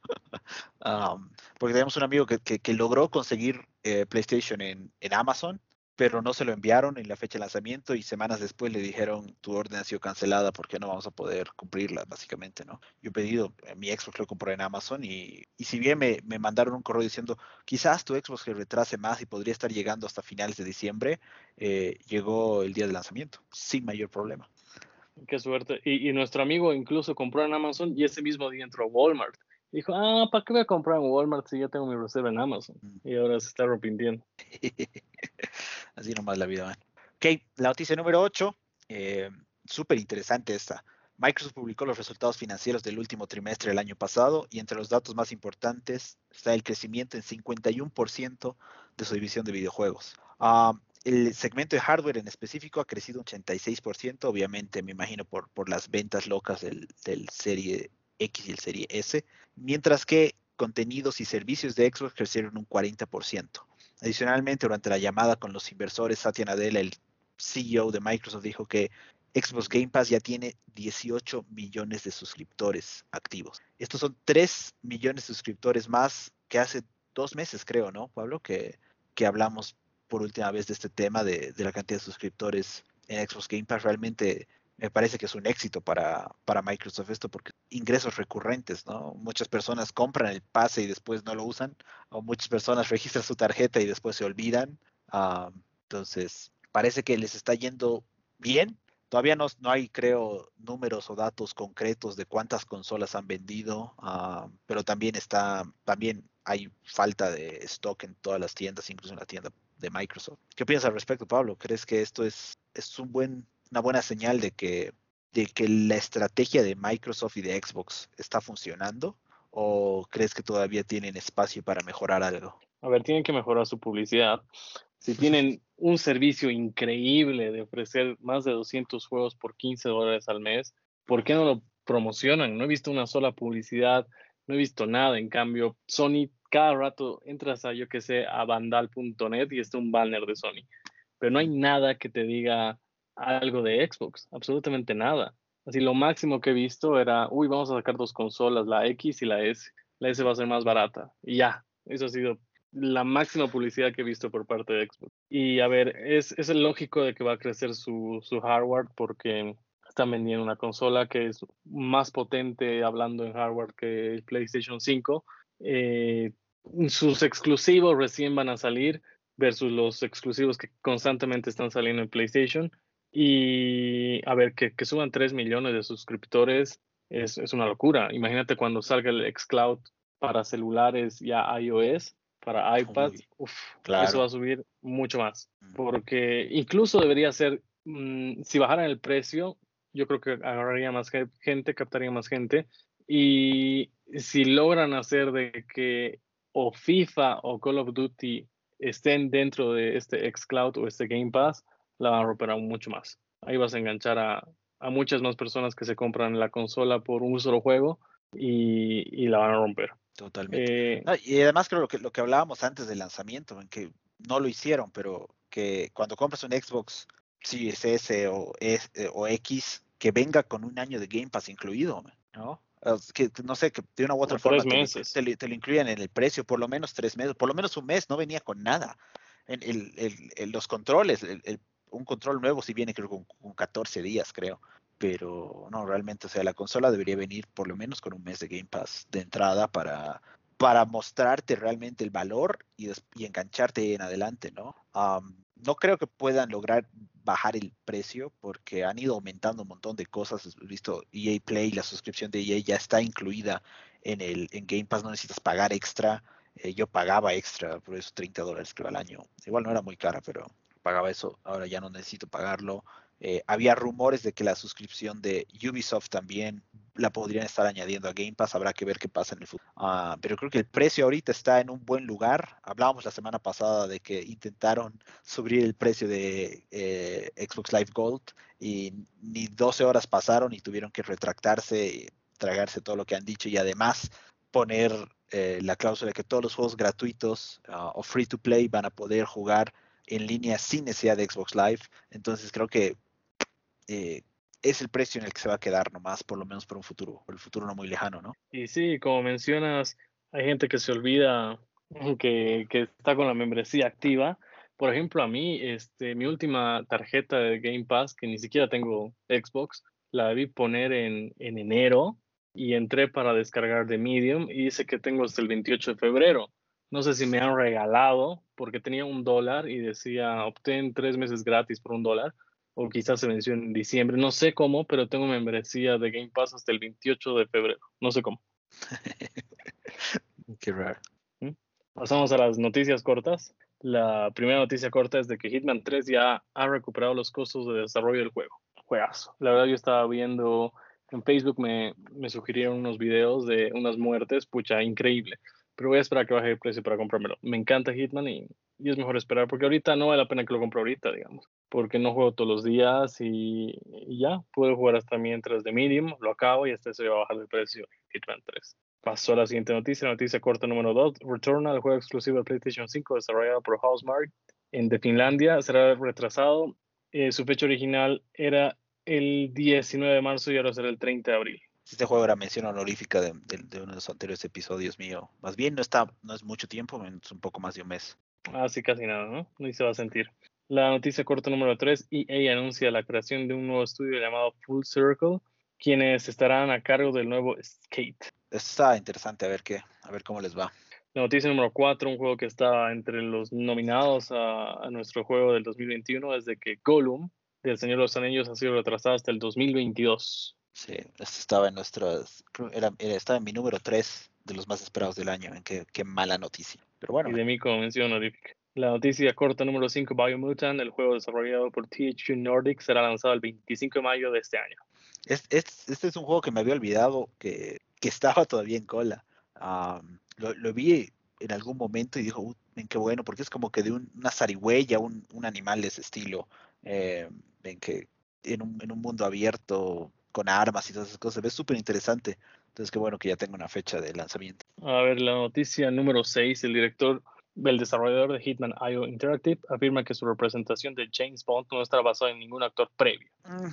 porque tenemos un amigo que, que, logró conseguir eh, PlayStation en, en, Amazon, pero no se lo enviaron en la fecha de lanzamiento y semanas después le dijeron tu orden ha sido cancelada porque no vamos a poder cumplirla, básicamente, ¿no? Yo he pedido, eh, mi Xbox lo compré en Amazon y, y si bien me, me, mandaron un correo diciendo quizás tu Xbox se retrase más y podría estar llegando hasta finales de diciembre, eh, llegó el día de lanzamiento sin mayor problema. Qué suerte. Y, nuestro amigo incluso compró en Amazon y ese mismo día entró a Walmart. Dijo, ah, ¿para qué voy a comprar en Walmart si ya tengo mi reserva en Amazon? Mm. Y ahora se está arrepintiendo. Así nomás la vida, man. Ok, la noticia número 8, eh, súper interesante esta. Microsoft publicó los resultados financieros del último trimestre del año pasado y entre los datos más importantes está el crecimiento en 51% de su división de videojuegos. Ah, el segmento de hardware en específico ha crecido un 86%, obviamente me imagino por, las ventas locas del, del Serie X y el Serie S, mientras que contenidos y servicios de Xbox crecieron un 40%. Adicionalmente, durante la llamada con los inversores, Satya Nadella, el CEO de Microsoft, dijo que Xbox Game Pass ya tiene 18 millones de suscriptores activos. Estos son 3 millones de suscriptores más que hace dos meses, creo, ¿no, Pablo? Que hablamos por última vez de este tema de, la cantidad de suscriptores en Xbox Game Pass. Realmente me parece que es un éxito para, Microsoft esto porque ingresos recurrentes, ¿no? Muchas personas compran el pase y después no lo usan, o muchas personas registran su tarjeta y después se olvidan. Ah, entonces, parece que les está yendo bien. Todavía no, no, hay, creo, números o datos concretos de cuántas consolas han vendido, ah, pero también está, también hay falta de stock en todas las tiendas, incluso en la tienda de Microsoft. ¿Qué piensas al respecto, Pablo? ¿Crees que esto es, es un buen, una buena señal de que, de que la estrategia de Microsoft y de Xbox está funcionando? ¿O crees que todavía tienen espacio para mejorar algo? A ver, tienen que mejorar su publicidad. Si tienen un servicio increíble de ofrecer más de 200 juegos por 15 dólares al mes, ¿por qué no lo promocionan? No he visto una sola publicidad, no he visto nada. En cambio, Sony cada rato entras a, yo que sé, a vandal.net y está un banner de Sony. Pero no hay nada que te diga algo de Xbox, absolutamente nada. Así lo máximo que he visto era, uy, vamos a sacar dos consolas, la X y la S. La S va a ser más barata. Y ya, eso ha sido la máxima publicidad que he visto por parte de Xbox. Y a ver, es, es lógico de que va a crecer su, su hardware porque están vendiendo una consola que es más potente hablando en hardware que el PlayStation 5. Eh, sus exclusivos recién van a salir versus los exclusivos que constantemente están saliendo en PlayStation. Y a ver, que, suban 3 millones de suscriptores es, una locura. Imagínate cuando salga el xCloud para celulares ya iOS, para iPad, eso va a subir mucho más. Mm. Porque incluso debería ser, mm, si bajaran el precio, yo creo que agarraría más gente, captaría más gente. Y si logran hacer de que o FIFA o Call of Duty estén dentro de este xCloud o este Game Pass, la van a romper aún mucho más. Ahí vas a enganchar a, muchas más personas que se compran la consola por un solo juego y, la van a romper. Totalmente. Eh, y además creo que lo que hablábamos antes del lanzamiento, en que no lo hicieron, pero que cuando compras un Xbox Series S o, S, o X, que venga con un año de Game Pass incluido, ¿no? Que no sé, que de una u otra forma te, lo incluyan en el precio, por lo menos tres meses, por lo menos un mes, no venía con nada. En, el, los controles, un control nuevo sí viene creo con, con, 14 días, creo. Pero no, realmente, o sea, la consola debería venir por lo menos con un mes de Game Pass de entrada para, para mostrarte realmente el valor y, y engancharte en adelante, ¿no? no creo que puedan lograr bajar el precio porque han ido aumentando un montón de cosas. He visto EA Play, la suscripción de EA ya está incluida en el Game Pass, no necesitas pagar extra. Eh, yo pagaba extra por esos 30 dólares creo al año. Igual no era muy cara, pero pagaba eso. Ahora ya no necesito pagarlo. Eh, había rumores de que la suscripción de Ubisoft también la podrían estar añadiendo a Game Pass, habrá que ver qué pasa en el futuro. Ah, pero creo que el precio ahorita está en un buen lugar. Hablábamos la semana pasada de que intentaron subir el precio de eh, Xbox Live Gold y ni 12 horas pasaron y tuvieron que retractarse, y tragarse todo lo que han dicho y además poner eh, la cláusula de que todos los juegos gratuitos ah, o free to play van a poder jugar en línea sin necesidad de Xbox Live. Entonces creo que eh, es el precio en el que se va a quedar nomás, por lo menos por un futuro, por el futuro no muy lejano, ¿no? Y sí, como mencionas, hay gente que se olvida que, está con la membresía activa. Por ejemplo, a mí, este, mi última tarjeta de Game Pass, que ni siquiera tengo Xbox, la vi poner en, en enero y entré para descargar de Medium y dice que tengo hasta el 28 de febrero. No sé si me han regalado porque tenía un dólar y decía obtén tres meses gratis por un dólar o quizás se venció en diciembre. No sé cómo, pero tengo membresía de Game Pass hasta el 28 de febrero. No sé cómo. Qué raro. ¿Mm? Pasamos a las noticias cortas. La primera noticia corta es de que Hitman 3 ya ha recuperado los costos de desarrollo del juego. Juegazo. La verdad yo estaba viendo en Facebook me, me sugirieron unos videos de unas muertes, pucha, increíble. Pero voy a esperar que baje el precio para comprármelo. Me encanta Hitman y, y, es mejor esperar porque ahorita no vale la pena que lo compre ahorita, digamos. Porque no juego todos los días y, ya, puedo jugar hasta mientras de Medium, lo acabo y hasta se va a bajar el precio Hitman 3. Pasó a la siguiente noticia, noticia corta número 2. Returnal, juego exclusivo de PlayStation 5 desarrollado por Housemark en de Finlandia, será retrasado. Eh, su fecha original era el 19 de marzo y ahora será el 30 de abril. Este juego era mención honorífica de, de, uno de los anteriores episodios mío. Más bien no está, no es mucho tiempo, es un poco más de un mes. Ah, sí, casi nada, ¿no? Ni se va a sentir. La noticia corta número 3, EA anuncia la creación de un nuevo estudio llamado Full Circle, quienes estarán a cargo del nuevo Skate. Está interesante a ver qué, a ver cómo les va. La noticia número 4, un juego que está entre los nominados a, a nuestro juego del 2021, es de que Gollum, del Señor de los Anillos ha sido retrasado hasta el 2022. Sí, esto estaba en nuestras, era, era, estaba en mi número 3 de los más esperados del año, en qué, qué mala noticia. Pero bueno. Y de mí como mención honorífica. La noticia corta número 5, Biomutant, el juego desarrollado por THQ Nordic, será lanzado el 25 de mayo de este año. Es, es, este es un juego que me había olvidado que, que estaba todavía en cola. Um, lo, lo, vi en algún momento y dijo, uh, qué bueno, porque es como que de un, una zarigüeya, un, un animal de ese estilo. Eh, en que en un, en un, mundo abierto con armas y todas esas cosas, se ve súper interesante. Entonces, qué bueno que ya tengo una fecha de lanzamiento. A ver, la noticia número 6, el director, el desarrollador de Hitman IO Interactive afirma que su representación de James Bond no está basada en ningún actor previo. Mm,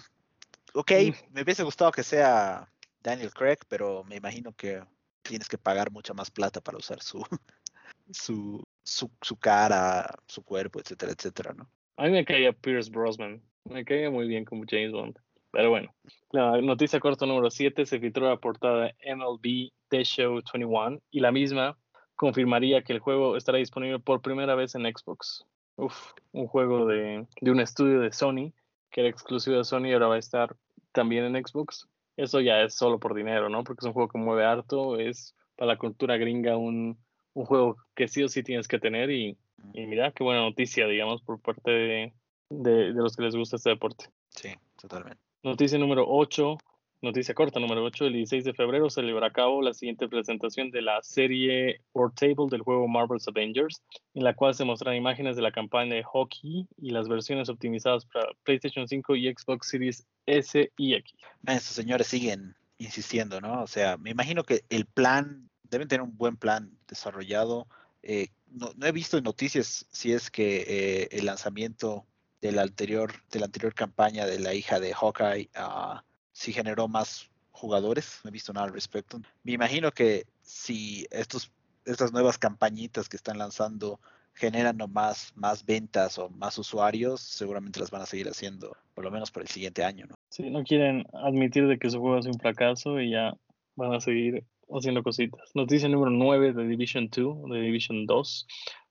ok, mm. me hubiese gustado que sea Daniel Craig, pero me imagino que tienes que pagar mucha más plata para usar su, su, su, su cara, su cuerpo, etcétera, etcétera, ¿no? A mí me caía Pierce Brosnan. Me caía muy bien como James Bond. Pero bueno, la noticia corta número 7 se filtró la portada MLB The Show 21 y la misma confirmaría que el juego estará disponible por primera vez en Xbox. Uf, un juego de, de un estudio de Sony que era exclusivo de Sony y ahora va a estar también en Xbox. Eso ya es solo por dinero, ¿no? Porque es un juego que mueve harto, es para la cultura gringa un, un juego que sí o sí tienes que tener y y mira, qué buena noticia, digamos, por parte de, de, los que les gusta este deporte. Sí, totalmente. Noticia número 8, noticia corta número 8, el 16 de febrero se llevará a cabo la siguiente presentación de la serie Portable del juego Marvel's Avengers, en la cual se mostrarán imágenes de la campaña de hockey y las versiones optimizadas para PlayStation 5 y Xbox Series S y X. Estos señores siguen insistiendo, ¿no? O sea, me imagino que el plan, deben tener un buen plan desarrollado. Eh, no, he visto noticias si es que eh, el lanzamiento de la anterior, de la anterior campaña de la hija de Hawkeye uh, si generó más jugadores. No he visto nada al respecto. Me imagino que si estos, estas nuevas campañitas que están lanzando generan más, más ventas o más usuarios, seguramente las van a seguir haciendo, por lo menos por el siguiente año, ¿no? Sí, no quieren admitir de que su juego es un fracaso y ya van a seguir haciendo cositas. Noticia número 9 de Division 2, de Division 2.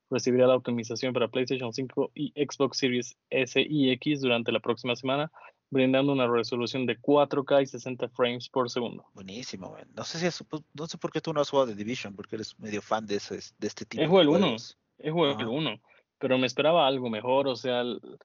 Recibirá la optimización para PlayStation 5 y Xbox Series S y X durante la próxima semana, brindando una resolución de 4K y 60 frames por segundo. Buenísimo, man. No sé si es, no sé por qué tú no has jugado de Division, porque eres medio fan de, ese, de este tipo. Es juego el 1, es juego el 1, pero me esperaba algo mejor, o sea,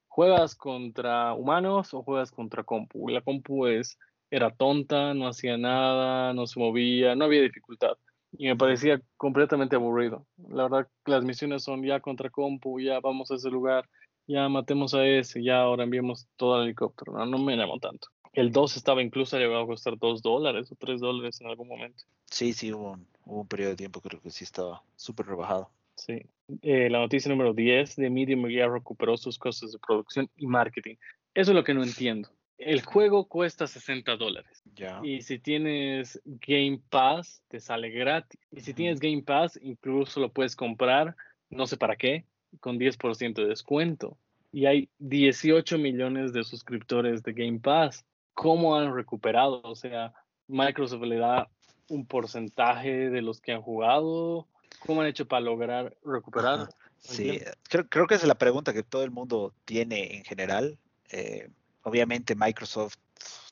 ¿juegas contra humanos o juegas contra compu? La compu es era tonta, no hacía nada, no se movía, no había dificultad. Y me parecía completamente aburrido. La verdad, las misiones son ya contra compu, ya vamos a ese lugar, ya matemos a ese, ya ahora enviamos todo al helicóptero. No, no me llamó tanto. El 2 estaba incluso llegado a costar 2 dólares o 3 dólares en algún momento. Sí, sí, hubo un, hubo un periodo de tiempo creo que sí estaba súper rebajado. Sí. Eh, la noticia número 10 de Medium ya recuperó sus costos de producción y marketing. Eso es lo que no entiendo. El juego cuesta 60 dólares. Y si tienes Game Pass, te sale gratis. Y si tienes Game Pass, incluso lo puedes comprar, no sé para qué, con 10% de descuento. Y hay 18 millones de suscriptores de Game Pass. ¿Cómo han recuperado? O sea, Microsoft le da un porcentaje de los que han jugado. ¿Cómo han hecho para lograr recuperar? Sí, creo, creo, que es la pregunta que todo el mundo tiene en general. Eh, obviamente Microsoft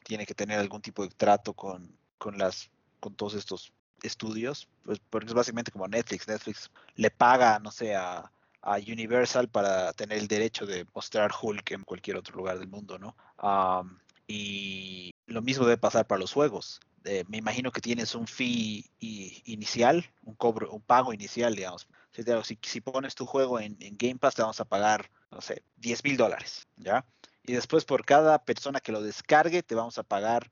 tiene que tener algún tipo de trato con, con, las, con todos estos estudios, pues porque es básicamente como Netflix. Netflix le paga, no sé, a, a Universal para tener el derecho de mostrar Hulk en cualquier otro lugar del mundo, ¿no? Um, y lo mismo debe pasar para los juegos. Eh, me imagino que tienes un fee inicial, un cobro, un pago inicial, digamos. Si, si pones tu juego en, en, Game Pass, te vamos a pagar, no sé, 10 mil dólares, ¿ya? Y después por cada persona que lo descargue, te vamos a pagar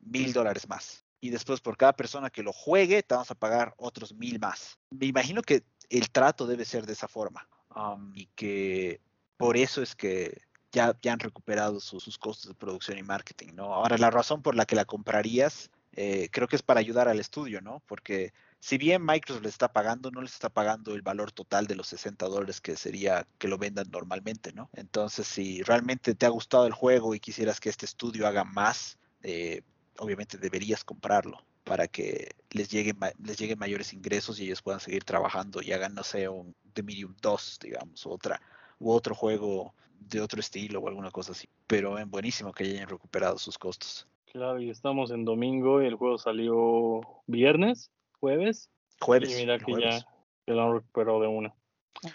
mil eh, dólares más. Y después por cada persona que lo juegue, te vamos a pagar otros mil más. Me imagino que el trato debe ser de esa forma. Um, y que por eso es que ya, ya han recuperado su, sus costos de producción y marketing, ¿no? Ahora, la razón por la que la comprarías, eh, creo que es para ayudar al estudio, ¿no? Porque si bien Microsoft les está pagando, no les está pagando el valor total de los 60 dólares que sería que lo vendan normalmente, ¿no? Entonces, si realmente te ha gustado el juego y quisieras que este estudio haga más, eh, obviamente deberías comprarlo para que les lleguen, les lleguen mayores ingresos y ellos puedan seguir trabajando y hagan, no sé, un The Medium 2, digamos, otra, u otro juego de otro estilo o alguna cosa así. Pero es buenísimo que hayan recuperado sus costos. Claro, y estamos en domingo y el juego salió viernes, jueves. Jueves. Y mira que jueves. ya se lo han recuperado de una.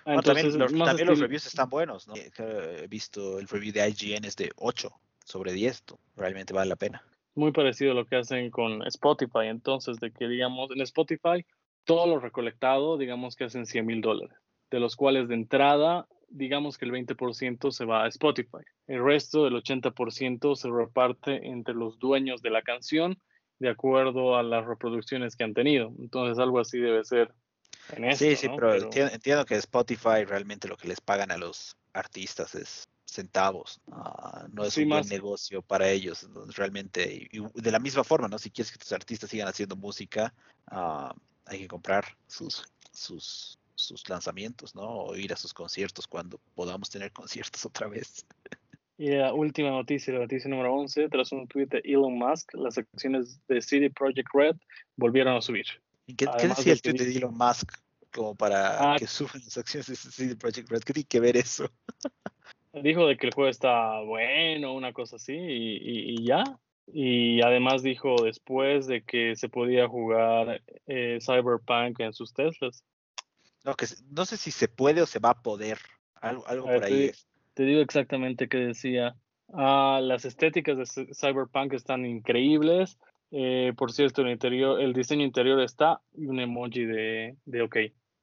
Ah, no, también, los, también los, reviews están buenos, ¿no? He visto el review de IGN es de 8 sobre 10, realmente vale la pena. Muy parecido a lo que hacen con Spotify, entonces, de que digamos, en Spotify, todo lo recolectado, digamos que hacen 100 mil dólares, de los cuales de entrada digamos que el 20% se va a Spotify. El resto del 80% se reparte entre los dueños de la canción de acuerdo a las reproducciones que han tenido. Entonces algo así debe ser. En esto, sí, sí, ¿no? pero, pero... Entiendo, entiendo, que Spotify realmente lo que les pagan a los artistas es centavos, uh, no es sí, un más... buen negocio para ellos, realmente, y, y de la misma forma, ¿no? Si quieres que tus artistas sigan haciendo música, uh, hay que comprar sus, sus sus lanzamientos, ¿no? O ir a sus conciertos cuando podamos tener conciertos otra vez. Y la última noticia, la noticia número 11, tras un tweet de Elon Musk, las acciones de CD Projekt Red volvieron a subir. ¿Y qué, ¿qué decía el tweet de Elon Musk como para ah, que suban las acciones de CD Projekt Red? ¿Qué tiene que ver eso? dijo de que el juego está bueno, una cosa así, y, y, y ya. Y además dijo después de que se podía jugar eh, Cyberpunk en sus Teslas. No, que no sé si se puede o se va a poder. Algo, algo por ahí es. Te digo exactamente qué decía. Ah, las estéticas de Cyberpunk están increíbles. Eh, por cierto, el interior, el diseño interior está y un emoji de, de ok.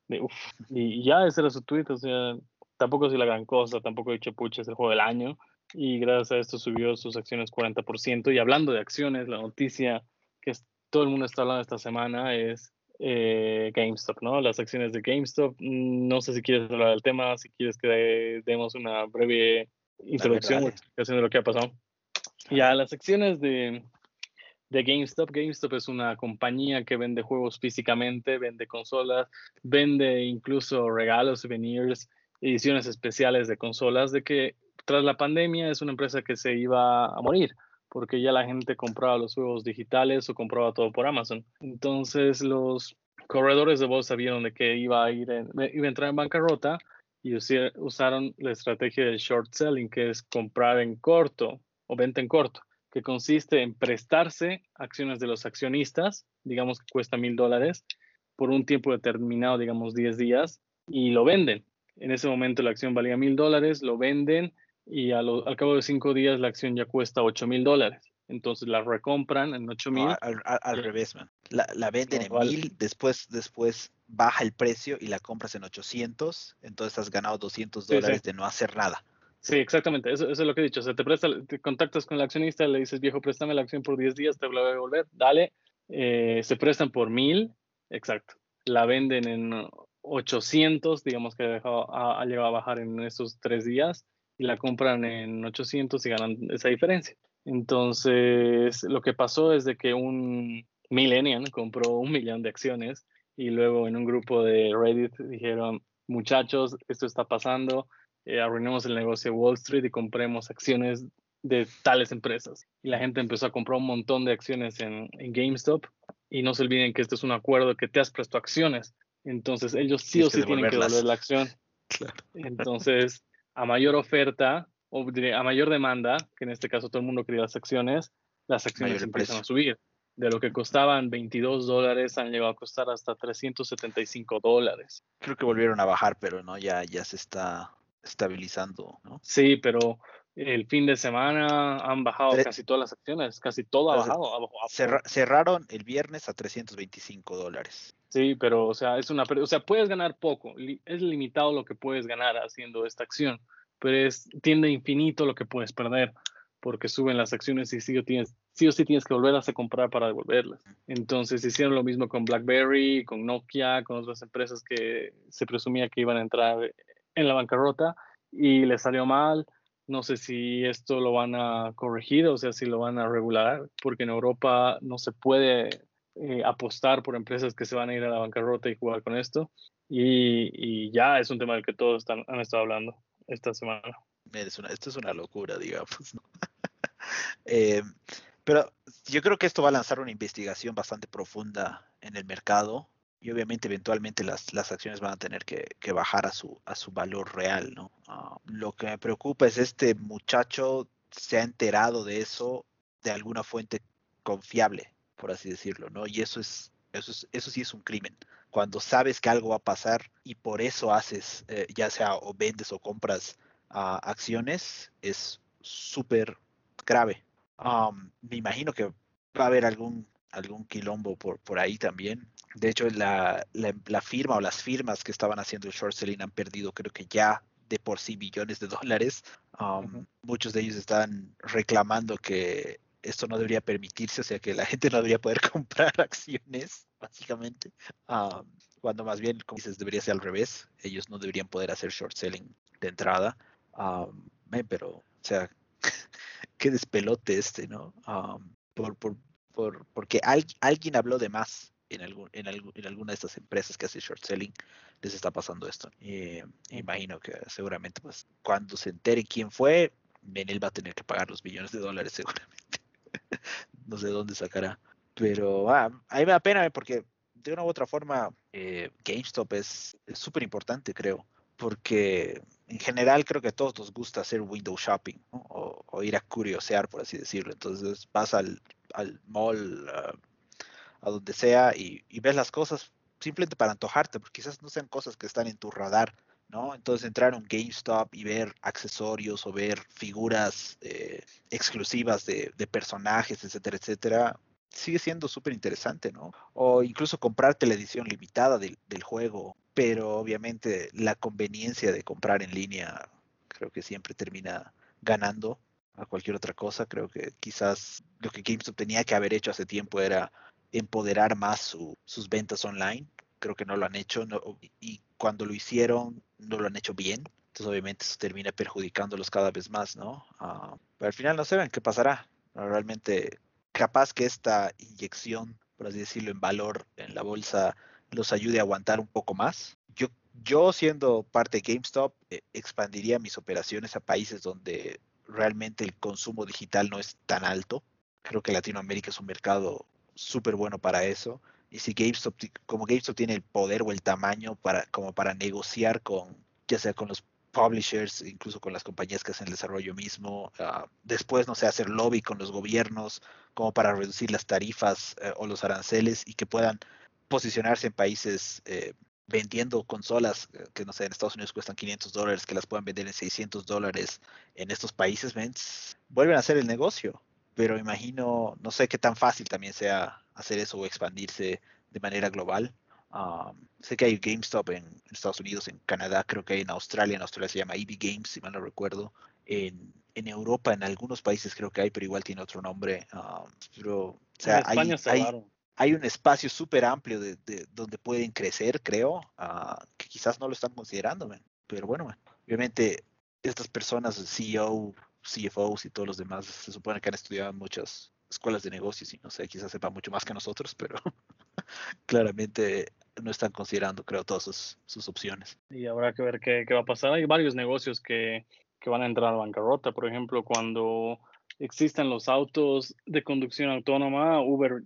De. Y ya ese era su tweet, o sea, tampoco es la gran cosa, tampoco he dicho es el juego del año. Y gracias a esto subió sus acciones 40%. Y hablando de acciones, la noticia que todo el mundo está hablando esta semana es eh, GameStop, ¿no? Las acciones de GameStop. Mm, no sé si quieres hablar del tema, si quieres que demos una breve introducción o explicación de lo que ha pasado. Ya, las acciones de, de GameStop. GameStop es una compañía que vende juegos físicamente, vende consolas, vende incluso regalos, souvenirs, ediciones especiales de consolas, de que tras la pandemia es una empresa que se iba a morir porque ya la gente compraba los juegos digitales o compraba todo por Amazon. Entonces los corredores de bolsa vieron de que iba a, ir en, iba a entrar en bancarrota y usaron la estrategia del short selling, que es comprar en corto o venta en corto, que consiste en prestarse acciones de los accionistas, digamos que cuesta mil dólares, por un tiempo determinado, digamos 10 días, y lo venden. En ese momento la acción valía mil dólares, lo venden y a lo, al cabo de cinco días la acción ya cuesta 8 mil dólares. entonces la recompran en 8 mil. al, revés, man. La, venden en mil, después, después baja el precio y la compras en 800, entonces has ganado 200 dólares de no hacer nada. Sí, exactamente, eso, es lo que he dicho. O sea, te, presta, te contactas con el accionista, le dices, viejo, préstame la acción por 10 días, te voy a devolver, dale. Eh, se prestan por mil, exacto. La venden en 800, digamos que ha, dejado, ha, llegado a bajar en estos tres días, y la compran en 800 y ganan esa diferencia. Entonces, lo que pasó es de que un millennial compró un millón de acciones y luego en un grupo de Reddit dijeron, muchachos, esto está pasando, eh, arruinemos el negocio de Wall Street y compremos acciones de tales empresas. Y la gente empezó a comprar un montón de acciones en, en GameStop y no se olviden que este es un acuerdo que te has presto acciones. Entonces ellos sí o sí tienen que devolver la acción. Entonces, a mayor oferta, o a mayor demanda, que en este caso todo el mundo quería las acciones, las acciones empiezan a subir. De lo que costaban 22 dólares han llegado a costar hasta 375 dólares. Creo que volvieron a bajar, pero no, ya, ya se está estabilizando, ¿no? Sí, pero el fin de semana han bajado casi todas las acciones, casi todo ha bajado. cerraron el viernes a 325 dólares. Sí, pero o sea, es una, o sea, puedes ganar poco, es limitado lo que puedes ganar haciendo esta acción pero es tiende infinito lo que puedes perder porque suben las acciones y sí o, tienes, sí o sí tienes que volverlas a comprar para devolverlas. Entonces hicieron lo mismo con BlackBerry, con Nokia, con otras empresas que se presumía que iban a entrar en la bancarrota y les salió mal. No sé si esto lo van a corregir, o sea, si lo van a regular, porque en Europa no se puede eh, apostar por empresas que se van a ir a la bancarrota y jugar con esto. Y, y ya es un tema del que todos están, han estado hablando esta semana. esto es una locura, digamos. Eh, pero yo creo que esto va a lanzar una investigación bastante profunda en el mercado y obviamente eventualmente las, las acciones van a tener que, bajar a su, a su valor real, ¿no? Ah, lo que me preocupa es este muchacho se ha enterado de eso de alguna fuente confiable, por así decirlo, ¿no? Y eso es, eso es, eso sí es un crimen cuando sabes que algo va a pasar y por eso haces, eh, ya sea o vendes o compras ah, acciones, es súper grave. me imagino que va a haber algún, algún quilombo por, por ahí también. De hecho, la, la, firma o las firmas que estaban haciendo el short selling han perdido, creo que ya de por sí billones de dólares. Muchos de ellos están reclamando que esto no debería permitirse, o sea que la gente no debería poder comprar acciones, básicamente, ah, cuando más bien, como dices, debería ser al revés, ellos no deberían poder hacer short selling de entrada, ah, pero, o sea, qué despelote este, ¿no? Ah, por, por, por, porque alguien habló de más en, algún, en, en, alguna de estas empresas que hace short selling, les está pasando esto. Y, imagino que seguramente, pues, cuando se entere quién fue, él va a tener que pagar los billones de dólares seguramente no sé dónde sacará. Pero ah, a mí me da pena eh, porque de una u otra forma eh, GameStop es súper importante, creo. Porque en general creo que a todos nos gusta hacer window shopping o, ir a curiosear, por así decirlo. Entonces vas al, al mall, a donde sea, y, ves las cosas simplemente para antojarte, porque quizás no sean cosas que están en tu radar ¿no? Entonces entrar a un GameStop y ver accesorios o ver figuras eh, exclusivas de, personajes, etcétera, etcétera, sigue siendo súper interesante, ¿no? O incluso comprarte la edición limitada del, juego, pero obviamente la conveniencia de comprar en línea creo que siempre termina ganando a cualquier otra cosa. Creo que quizás lo que GameStop tenía que haber hecho hace tiempo era empoderar más sus ventas online. Creo que no lo han hecho y cuando lo hicieron no lo han hecho bien. Entonces obviamente eso termina perjudicándolos cada vez más, ¿no? Ah, pero al final no saben qué pasará. Realmente capaz que esta inyección, por así decirlo, en valor en la bolsa los ayude a aguantar un poco más. Yo, yo siendo parte de GameStop, eh, expandiría mis operaciones a países donde realmente el consumo digital no es tan alto. Creo que Latinoamérica es un mercado súper bueno para eso y si GameStop, como GameStop tiene el poder o el tamaño para, como para negociar con, ya sea con los publishers, incluso con las compañías que hacen el desarrollo mismo, ah, después, no sé, hacer lobby con los gobiernos, como para reducir las tarifas eh, o los aranceles y que puedan posicionarse en países eh, vendiendo consolas eh, que, no sé, en Estados Unidos cuestan 500 dólares, que las puedan vender en 600 dólares en estos países, vuelven a hacer el negocio pero imagino, no sé qué tan fácil también sea hacer eso o expandirse de manera global. Um, sé que hay GameStop en, Estados Unidos, en Canadá, creo que hay en Australia, en Australia se llama EV Games, si mal no recuerdo. En, en Europa, en algunos países creo que hay, pero igual tiene otro nombre. Um, pero, o sea, hay, hay, hay, un espacio súper amplio de, de, donde pueden crecer, creo, uh, que quizás no lo están considerando, pero bueno, obviamente estas personas, CEO, CFOs y todos los demás, se supone que han estudiado en muchas escuelas de negocios y no sé, quizás sepan mucho más que nosotros, pero claramente no están considerando, creo, todas sus, opciones. Y habrá que ver qué, qué, va a pasar. Hay varios negocios que, que van a entrar a bancarrota. Por ejemplo, cuando existan los autos de conducción autónoma, Uber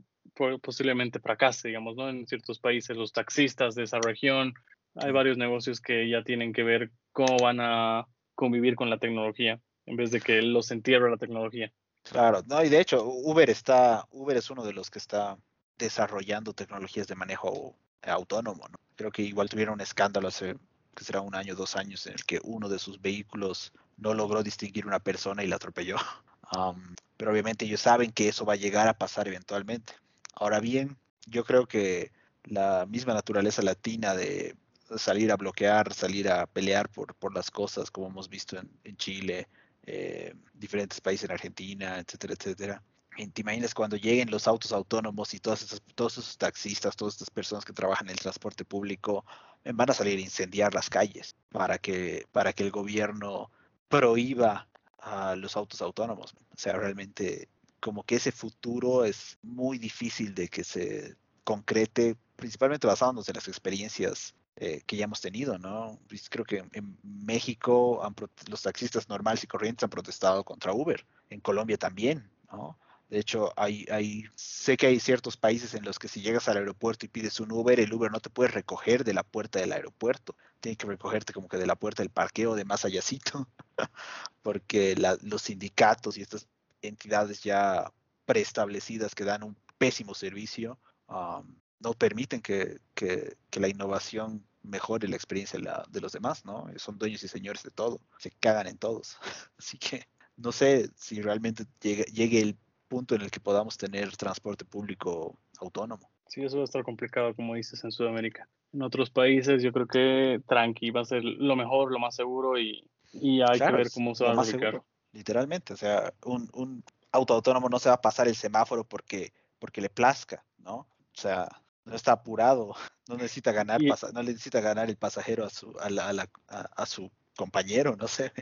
posiblemente fracase, digamos, ¿no? En ciertos países, los taxistas de esa región, hay varios negocios que ya tienen que ver cómo van a convivir con la tecnología en vez de que los entierre la tecnología. Claro, no, y de hecho, Uber está, Uber es uno de los que está desarrollando tecnologías de manejo autónomo, ¿no? Creo que igual tuvieron un escándalo hace, que será un año, dos años, en el que uno de sus vehículos no logró distinguir una persona y la atropelló. pero obviamente ellos saben que eso va a llegar a pasar eventualmente. Ahora bien, yo creo que la misma naturaleza latina de salir a bloquear, salir a pelear por, por las cosas, como hemos visto en, Chile, eh, diferentes países en Argentina, etcétera, etcétera. ¿Te imaginas cuando lleguen los autos autónomos y todas esas, todos esos taxistas, todas estas personas que trabajan en el transporte público van a salir a incendiar las calles para que, para que el gobierno prohíba a los autos autónomos? O sea, realmente como que ese futuro es muy difícil de que se concrete, principalmente basándonos en las experiencias eh, que ya hemos tenido, ¿no? Pues creo que en México los taxistas normales y corrientes han protestado contra Uber, en Colombia también, ¿no? De hecho, hay, hay, sé que hay ciertos países en los que si llegas al aeropuerto y pides un Uber, el Uber no te puede recoger de la puerta del aeropuerto. Tiene que recogerte como que de la puerta del parqueo de más allácito, porque los sindicatos y estas entidades ya preestablecidas que dan un pésimo servicio um, no permiten que, que, la innovación mejore la experiencia de, la, de, los demás, ¿no? Son dueños y señores de todo, se cagan en todos. Así que no sé si realmente llegue, llegue el punto en el que podamos tener transporte público autónomo. Sí, eso va a estar complicado, como dices, en Sudamérica. En otros países yo creo que tranqui va a ser lo mejor, lo más seguro y, y hay que ver cómo se va a aplicar. Literalmente, o sea, un, un auto autónomo no se va a pasar el semáforo porque, porque le plazca, ¿no? O sea, no está apurado, no necesita ganar, no necesita ganar el pasajero a su, a, la, a, su compañero, no sé.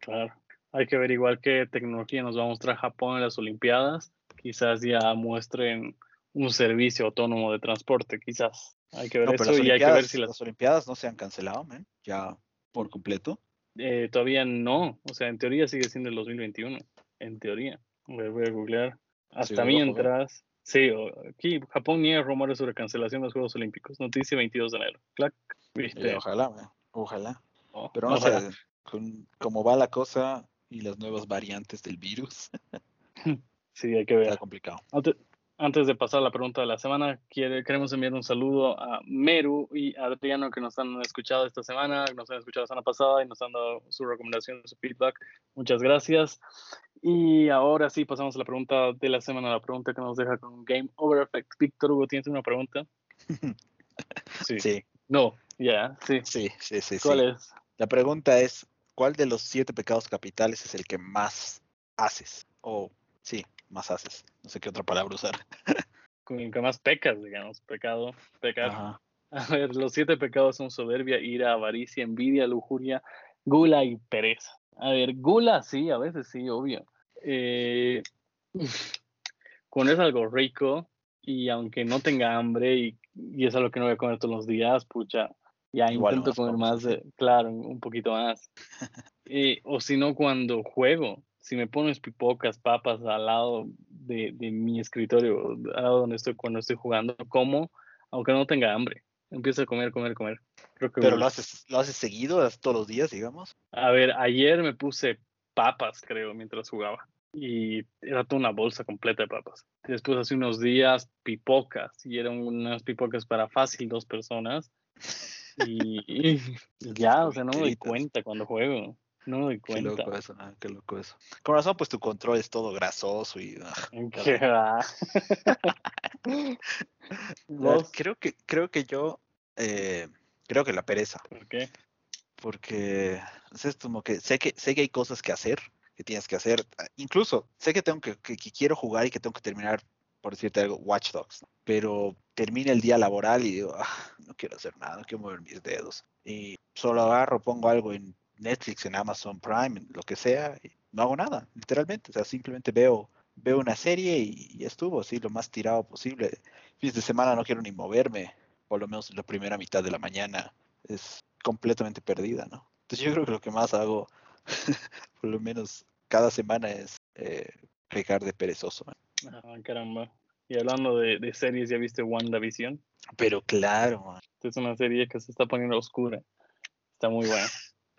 Claro, hay que ver igual qué tecnología nos va a mostrar Japón en las Olimpiadas. Quizás ya muestren un servicio autónomo de transporte, quizás. Hay que ver eso y hay que ver si las... Olimpiadas no se han cancelado, ya por completo. Eh, todavía no, o sea, en teoría sigue siendo el 2021, en teoría. Voy, voy a googlear. Hasta mientras, Sí, aquí Japón niega rumores sobre cancelación de los Juegos Olímpicos. Noticia 22 de enero. Clac, ¿viste? ojalá, ojalá. Oh, Pero no sé, con cómo va la cosa y las nuevas variantes del virus. sí, hay que ver. Está complicado. Antes de pasar a la pregunta de la semana, queremos enviar un saludo a Meru y a Adriano que nos han escuchado esta semana, nos han escuchado la semana pasada y nos han dado su recomendación, su feedback. Muchas gracias. Y ahora sí, pasamos a la pregunta de la semana, la pregunta que nos deja con Game Over Effect. Víctor Hugo, ¿tienes una pregunta? Sí. No, ya, sí. Sí, sí, sí. ¿Cuál es? La pregunta es, ¿cuál de los siete pecados capitales es el que más haces? O, sí, más haces. No sé qué otra palabra usar. Con el que más pecas, digamos. Pecado, pecar. A ver, los siete pecados son soberbia, ira, avaricia, envidia, lujuria, gula y pereza. A ver, gula sí, a veces sí, obvio. Eh, cuando es algo rico y aunque no tenga hambre y, es algo que no voy a comer todos los días, pucha, ya Igual intento comer más, claro, un poquito más. Eh, o si no, cuando juego, si me pones pipocas, papas al lado de, mi escritorio, al lado donde estoy cuando estoy jugando, como, aunque no tenga hambre. Empiezo a comer, comer, comer. Pero lo haces, lo haces seguido, todos los días, digamos. A ver, ayer me puse papas, creo, mientras jugaba. Y era toda una bolsa completa de papas. Después, hace unos días, pipocas. Y eran unas pipocas para fácil dos personas. Y, ya, o sea, no me doy cuenta cuando juego. No me Qué cuenta. loco eso, ah, qué loco eso. Con razón, pues tu control es todo grasoso y... ah, ¿Qué va? Creo que, creo que yo, eh, creo que la pereza, ¿Por qué? porque es como que sé que sé que hay cosas que hacer, que tienes que hacer. ah, Incluso sé que tengo que, que, que quiero jugar y que tengo que terminar, por decirte algo, Watch Dogs, ¿no? pero termina el día laboral y digo, "Ah, no quiero hacer nada, no quiero mover mis dedos. Y solo agarro, pongo algo en Netflix, en Amazon Prime, en lo que sea, y no hago nada, literalmente. O sea, simplemente veo, veo una serie y, y estuvo así lo más tirado posible. Fines de semana no quiero ni moverme, por lo menos la primera mitad de la mañana es completamente perdida, ¿no? Entonces yo creo que lo que más hago, por lo menos cada semana, es eh, pecar de perezoso. ¿no? Ah, caramba. Y hablando de, de series, ¿ya viste WandaVision? Pero claro, man. Esta es una serie que se está poniendo oscura. Está muy buena.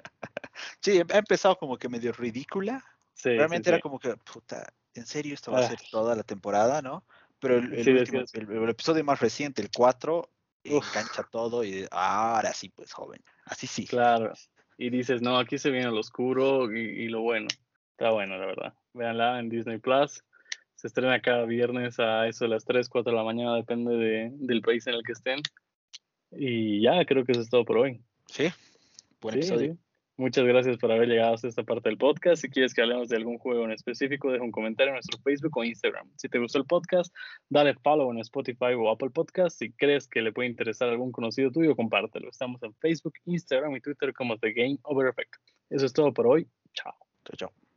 Sí, ha empezado como que medio ridícula. Sí, Realmente sí, era sí. como que, puta, en serio esto va a Ah. ser toda la temporada, ¿no? Pero el, último- decías. el- el episodio más reciente, el 4, Uf. engancha todo y ahora sí, pues joven. Así sí. Claro. Y dices, no, aquí se viene lo oscuro y, y lo bueno. Está bueno, la verdad. Véanla en Disney Plus. Se estrena cada viernes a eso de las 3, 4 de la mañana, depende de- del país en el que estén. Y ya, creo que eso es todo por hoy. Sí, buen Sí, episodio. sí. Muchas gracias por haber llegado hasta esta parte del podcast. Si quieres que hablemos de algún juego en específico, deja un comentario en nuestro Facebook o Instagram. Si te gustó el podcast, dale follow en Spotify o Apple Podcast. Si crees que le puede interesar a algún conocido tuyo, compártelo. Estamos en Facebook, Instagram y Twitter como The Game Over Effect. Eso es todo por hoy. Chao. Chao, chao.